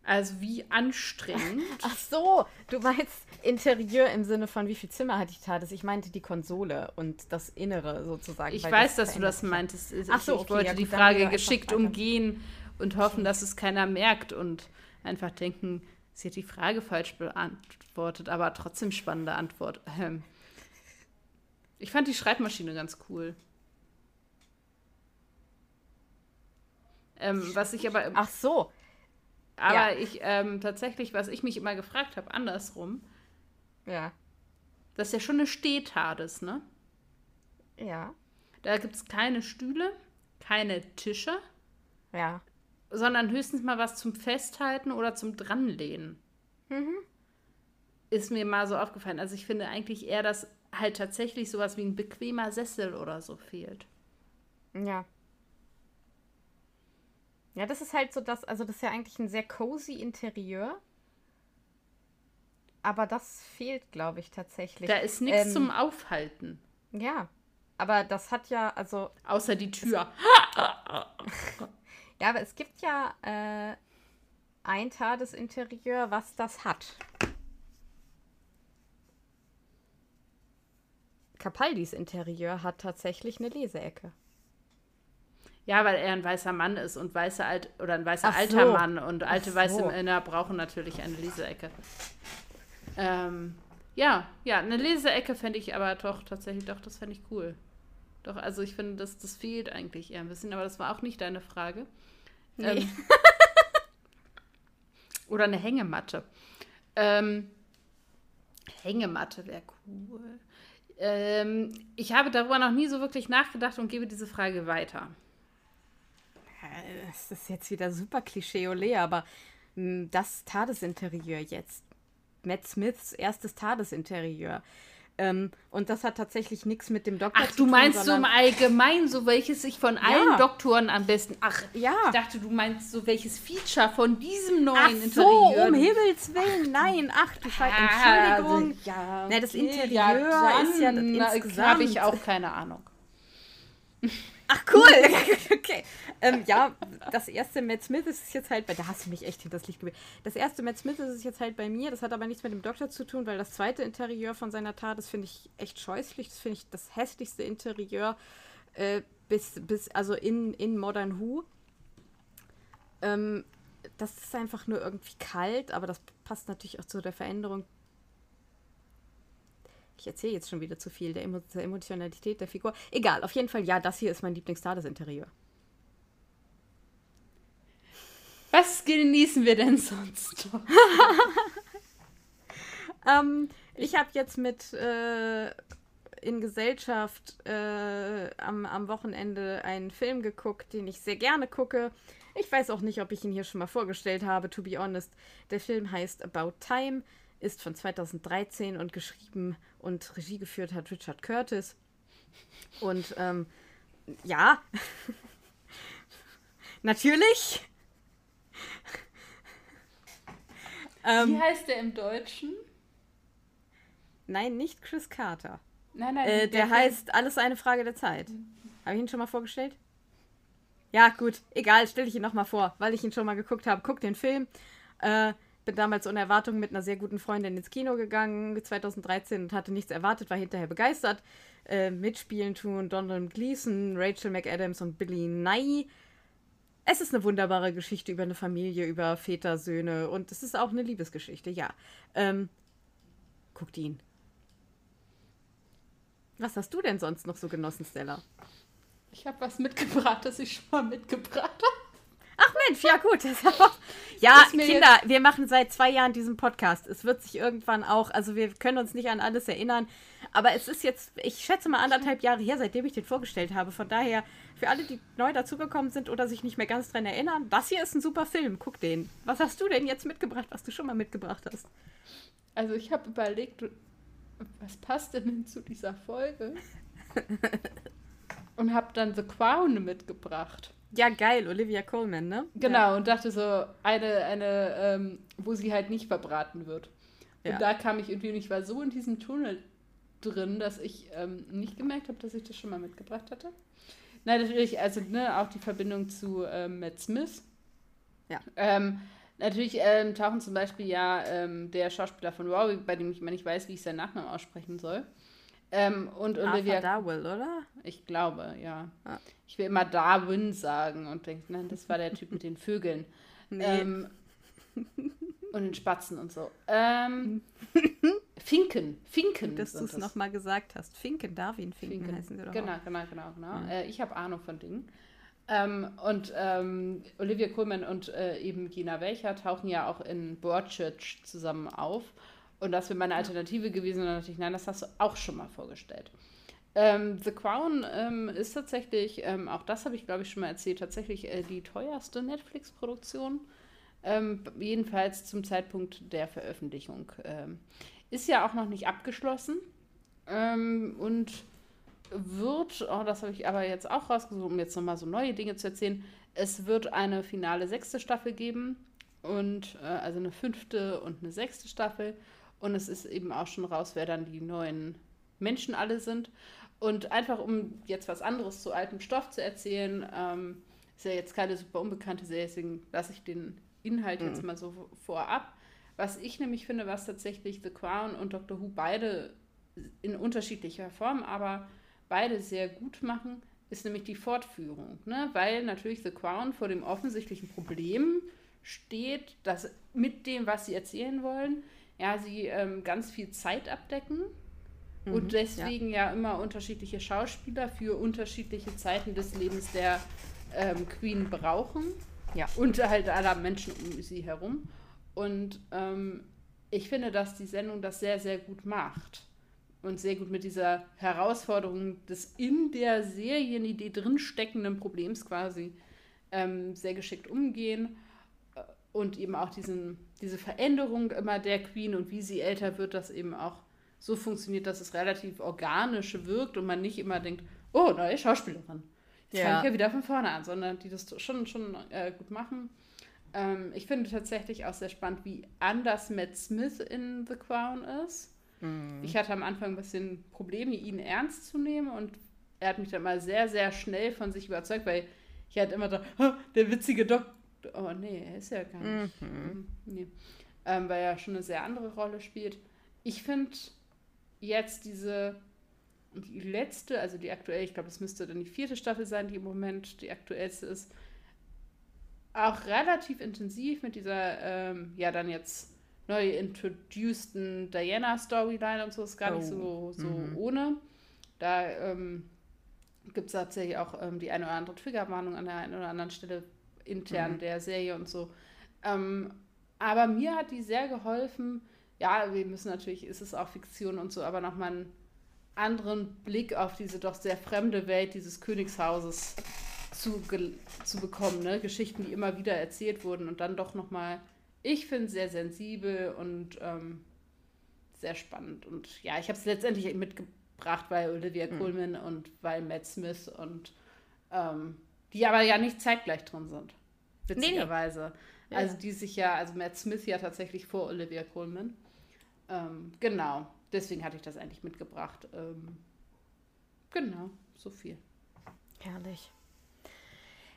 Also wie anstrengend. Ach so, du meinst Interieur im Sinne von wie viel Zimmer hat die TARDIS? Ich meinte die Konsole und das Innere sozusagen. Ich weiß, das dass du das meintest. Ach so, okay, ich wollte ja, gut, die Frage geschickt umgehen und hoffen, dass es keiner merkt und einfach denken, sie hat die Frage falsch beantwortet, aber trotzdem spannende Antwort. Ähm, ich fand die Schreibmaschine ganz cool. Ähm, was ich aber. Ach so. Aber ja. ich ähm, tatsächlich, was ich mich immer gefragt habe, andersrum. Ja. Das ist ja schon eine Stehtades, ne? Ja. Da gibt es keine Stühle, keine Tische. Ja. Sondern höchstens mal was zum Festhalten oder zum Dranlehnen. Mhm. Ist mir mal so aufgefallen. Also ich finde eigentlich eher, dass halt tatsächlich sowas wie ein bequemer Sessel oder so fehlt. Ja. Ja, das ist halt so das, also das ist ja eigentlich ein sehr cozy Interieur. Aber das fehlt, glaube ich, tatsächlich. Da ist nichts ähm, zum Aufhalten. Ja. Aber das hat ja, also. Außer die Tür. ja, aber es gibt ja äh, ein Interieur, was das hat. Capaldis Interieur hat tatsächlich eine Leseecke. Ja, weil er ein weißer Mann ist und weiße alt oder ein weißer Ach alter so. Mann und alte so. weiße Männer brauchen natürlich eine Leseecke. Ähm, ja, ja, eine Leseecke fände ich aber doch tatsächlich, doch, das fände ich cool. Doch, also ich finde, das, das fehlt eigentlich eher ein bisschen, aber das war auch nicht deine Frage. Nee. Ähm, oder eine Hängematte. Ähm, Hängematte wäre cool. Ähm, ich habe darüber noch nie so wirklich nachgedacht und gebe diese Frage weiter. Das ist jetzt wieder super Klischee-Ole, aber hm, das Tadesinterieur jetzt. Matt Smiths erstes Tadesinterieur. Ähm, und das hat tatsächlich nichts mit dem Doktor ach, zu tun. Ach, du meinst so im Allgemeinen, so welches sich von allen Doktoren am besten. Ach, ja. Ich dachte, du meinst so welches Feature von diesem neuen ach Interieur. So, um Himmels Willen, nein. Ach, du Scheiße, ah, Entschuldigung. Also, ja, okay. Na, das Interieur ja, ist ja das insgesamt. habe ich auch keine Ahnung. Ach cool, okay. Ähm, ja, das erste Matt Smith ist jetzt halt bei, da hast du mich echt hinter das Licht gewählt. Das erste Matt Smith ist es jetzt halt bei mir, das hat aber nichts mit dem Doktor zu tun, weil das zweite Interieur von seiner Tat, das finde ich echt scheußlich, das finde ich das hässlichste Interieur äh, bis, bis, also in, in Modern Who. Ähm, das ist einfach nur irgendwie kalt, aber das passt natürlich auch zu der Veränderung ich erzähle jetzt schon wieder zu viel der, der, Emotionalität der Figur. Egal, auf jeden Fall, ja, das hier ist mein Lieblingsstar, das Interieur. Was genießen wir denn sonst ähm, ich habe jetzt mit äh, in Gesellschaft äh, am, am Wochenende einen Film geguckt, den ich sehr gerne gucke. Ich weiß auch nicht, ob ich ihn hier schon mal vorgestellt habe, to be honest. Der Film heißt About Time ist von 2013 und geschrieben und Regie geführt hat Richard Curtis. Und ähm, ja, natürlich. Ähm, Wie heißt der im Deutschen? Nein, nicht Chris Carter. Nein, nein. Äh, der, der heißt Alles eine Frage der Zeit. Habe ich ihn schon mal vorgestellt? Ja, gut, egal, stelle ich ihn nochmal vor, weil ich ihn schon mal geguckt habe. Guck den Film. Äh, bin damals ohne Erwartung mit einer sehr guten Freundin ins Kino gegangen, 2013, und hatte nichts erwartet, war hinterher begeistert. Äh, mitspielen tun Donald Gleason, Rachel McAdams und Billy Nye. Es ist eine wunderbare Geschichte über eine Familie, über Väter, Söhne und es ist auch eine Liebesgeschichte, ja. Ähm, guckt ihn. Was hast du denn sonst noch so genossen, Stella? Ich habe was mitgebracht, das ich schon mal mitgebracht habe. Ach Mensch, ja gut. ja, Kinder, wir machen seit zwei Jahren diesen Podcast. Es wird sich irgendwann auch, also wir können uns nicht an alles erinnern, aber es ist jetzt, ich schätze mal anderthalb Jahre her, seitdem ich den vorgestellt habe. Von daher, für alle, die neu dazugekommen sind oder sich nicht mehr ganz dran erinnern, das hier ist ein super Film. Guck den. Was hast du denn jetzt mitgebracht, was du schon mal mitgebracht hast? Also ich habe überlegt, was passt denn zu dieser Folge? Und habe dann The Crown mitgebracht. Ja, geil, Olivia Coleman, ne? Genau, ja. und dachte so, eine, eine, ähm, wo sie halt nicht verbraten wird. Ja. Und da kam ich irgendwie, und ich war so in diesem Tunnel drin, dass ich ähm, nicht gemerkt habe, dass ich das schon mal mitgebracht hatte. Nein, natürlich, also ne, auch die Verbindung zu ähm, Matt Smith. Ja. Ähm, natürlich ähm, tauchen zum Beispiel ja ähm, der Schauspieler von Rory, bei dem ich immer nicht weiß, wie ich seinen Nachnamen aussprechen soll. Ähm, und Olivia. Darwell, oder? Ich glaube, ja. Ah. Ich will immer Darwin sagen und denke, nein, das war der Typ mit den Vögeln. Nee. Und den Spatzen und so. Ähm, Finken, Finken. Dass du es nochmal gesagt hast. Finken, Darwin Finken, Finken. heißen sie doch. Genau, auch. genau, genau, genau. Ja. Äh, ich habe Ahnung von Dingen. Ähm, und ähm, Olivia Colman und äh, eben Gina Welcher tauchen ja auch in Broadchurch zusammen auf. Und das wäre meine Alternative gewesen. Und dann dachte ich, nein, das hast du auch schon mal vorgestellt. Ähm, The Crown ähm, ist tatsächlich, ähm, auch das habe ich glaube ich schon mal erzählt, tatsächlich äh, die teuerste Netflix-Produktion. Ähm, jedenfalls zum Zeitpunkt der Veröffentlichung. Ist ja auch noch nicht abgeschlossen ähm, und wird, oh, das habe ich aber jetzt auch rausgesucht, um jetzt nochmal so neue Dinge zu erzählen, es wird eine finale sechste Staffel geben und äh, also eine fünfte und eine sechste Staffel und es ist eben auch schon raus, wer dann die neuen Menschen alle sind. Und einfach um jetzt was anderes zu altem Stoff zu erzählen, ähm, ist ja jetzt keine super unbekannte Serie, deswegen lasse ich den Inhalt mhm. jetzt mal so vorab. Was ich nämlich finde, was tatsächlich The Crown und Doctor Who beide in unterschiedlicher Form, aber beide sehr gut machen, ist nämlich die Fortführung. Ne? Weil natürlich The Crown vor dem offensichtlichen Problem steht, dass mit dem, was sie erzählen wollen, ja, sie ähm, ganz viel Zeit abdecken mhm, und deswegen ja. ja. immer unterschiedliche Schauspieler für unterschiedliche Zeiten des Lebens der ähm, Queen brauchen. Ja. Und halt aller Menschen um sie herum. Und ähm, ich finde, dass die Sendung das sehr, sehr gut macht. Und sehr gut mit dieser Herausforderung des in der Serienidee drin steckenden Problems quasi ähm, sehr geschickt umgehen. Und eben auch diesen, diese Veränderung immer der Queen und wie sie älter wird, das eben auch so funktioniert, dass es relativ organisch wirkt und man nicht immer denkt, oh, neue Schauspielerin. Jetzt ja. fange ich ja wieder von vorne an, sondern die das schon, schon äh, gut machen. Ähm, ich finde tatsächlich auch sehr spannend, wie anders Matt Smith in The Crown ist. Mhm. Ich hatte am Anfang ein bisschen Probleme, ihn ernst zu nehmen und er hat mich dann mal sehr, sehr schnell von sich überzeugt, weil ich halt immer dachte, der witzige Doktor. Oh nee, er ist ja gar nicht. Mhm. mhm. Nee. Ähm, weil er schon eine sehr andere Rolle spielt. Ich finde jetzt diese die letzte, also die aktuelle, ich glaube, es müsste dann die vierte Staffel sein, die im Moment die aktuellste ist, auch relativ intensiv mit dieser, ähm, ja, dann jetzt neu introduceden Diana-Storyline und so, ist gar oh. nicht so, so mhm. ohne. Da ähm, gibt es tatsächlich auch ähm, die eine oder andere Triggerwarnung an der einen oder anderen Stelle intern mhm. der Serie und so. Ähm, aber mir hat die sehr geholfen. Ja, wir müssen natürlich, ist es auch Fiktion und so, aber nochmal einen anderen Blick auf diese doch sehr fremde Welt dieses Königshauses zu, zu bekommen. Ne? Geschichten, die immer wieder erzählt wurden und dann doch nochmal, ich finde, sehr sensibel und ähm, sehr spannend. Und ja, ich habe es letztendlich mitgebracht, weil Olivia mhm. Colman und weil Matt Smith und ähm, die aber ja nicht zeitgleich drin sind. Witzigerweise. Nee, nee. Also die sich ja, also Matt Smith ja tatsächlich vor Olivia Colman. Ähm, genau. Deswegen hatte ich das eigentlich mitgebracht. Ähm, genau, so viel. Herrlich.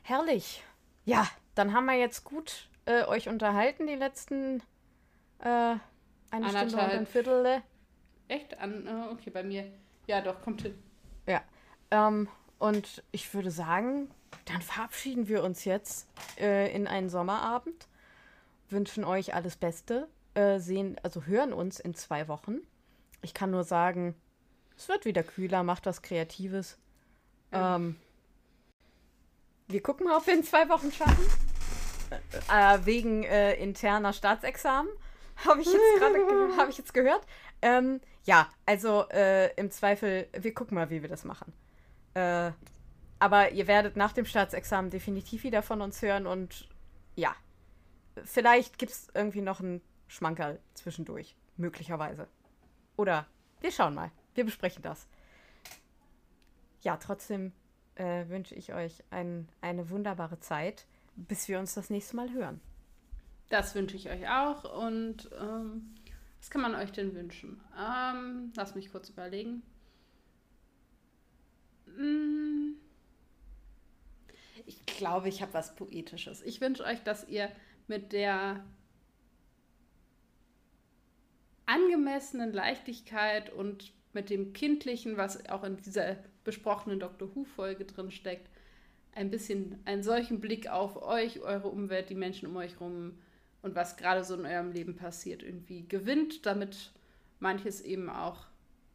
Herrlich. Ja, dann haben wir jetzt gut äh, euch unterhalten, die letzten äh, eine Anderthalb. Stunde und ein Viertel. Echt? An, uh, okay, bei mir. Ja, doch, kommt hin. Ja. Ähm, und ich würde sagen, dann verabschieden wir uns jetzt äh, in einen Sommerabend. Wünschen euch alles Beste. Äh, sehen, also hören uns in zwei Wochen. Ich kann nur sagen, es wird wieder kühler, macht was Kreatives. Ähm, wir gucken mal, ob wir in zwei Wochen schaffen. Äh, äh wegen äh, interner Staatsexamen. Habe ich jetzt gerade hab ich jetzt gehört. Ähm, ja, also äh, im Zweifel, wir gucken mal, wie wir das machen. Äh, aber ihr werdet nach dem Staatsexamen definitiv wieder von uns hören und ja, vielleicht gibt es irgendwie noch einen Schmankerl zwischendurch. Möglicherweise. Oder wir schauen mal. Wir besprechen das. Ja, trotzdem äh, wünsche ich euch ein, eine wunderbare Zeit, bis wir uns das nächste Mal hören. Das wünsche ich euch auch. Und ähm, was kann man euch denn wünschen? Ähm, lass mich kurz überlegen. Hm. Ich glaube, ich habe was Poetisches. Ich wünsche euch, dass ihr mit der angemessenen Leichtigkeit und mit dem Kindlichen, was auch in dieser besprochenen Doctor Who-Folge drin steckt, ein bisschen einen solchen Blick auf euch, eure Umwelt, die Menschen um euch herum und was gerade so in eurem Leben passiert, irgendwie gewinnt, damit manches eben auch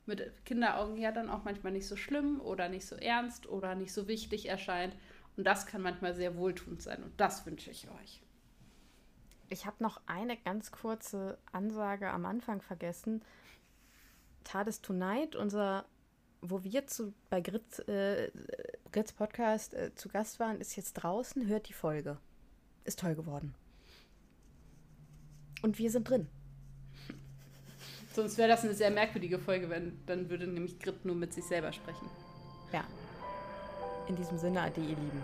mit Kinderaugen ja dann auch manchmal nicht so schlimm oder nicht so ernst oder nicht so wichtig erscheint. Und das kann manchmal sehr wohltuend sein und das wünsche ich euch. Ich habe noch eine ganz kurze Ansage am Anfang vergessen. TARDIS Tonight, unser, wo wir zu, bei Gritz, äh, Gritz Podcast äh, zu Gast waren, ist jetzt draußen. Hört die Folge. Ist toll geworden. Und wir sind drin. Sonst wäre das eine sehr merkwürdige Folge, wenn dann würde nämlich Grit nur mit sich selber sprechen. Ja. In diesem Sinne, ade, ihr Lieben.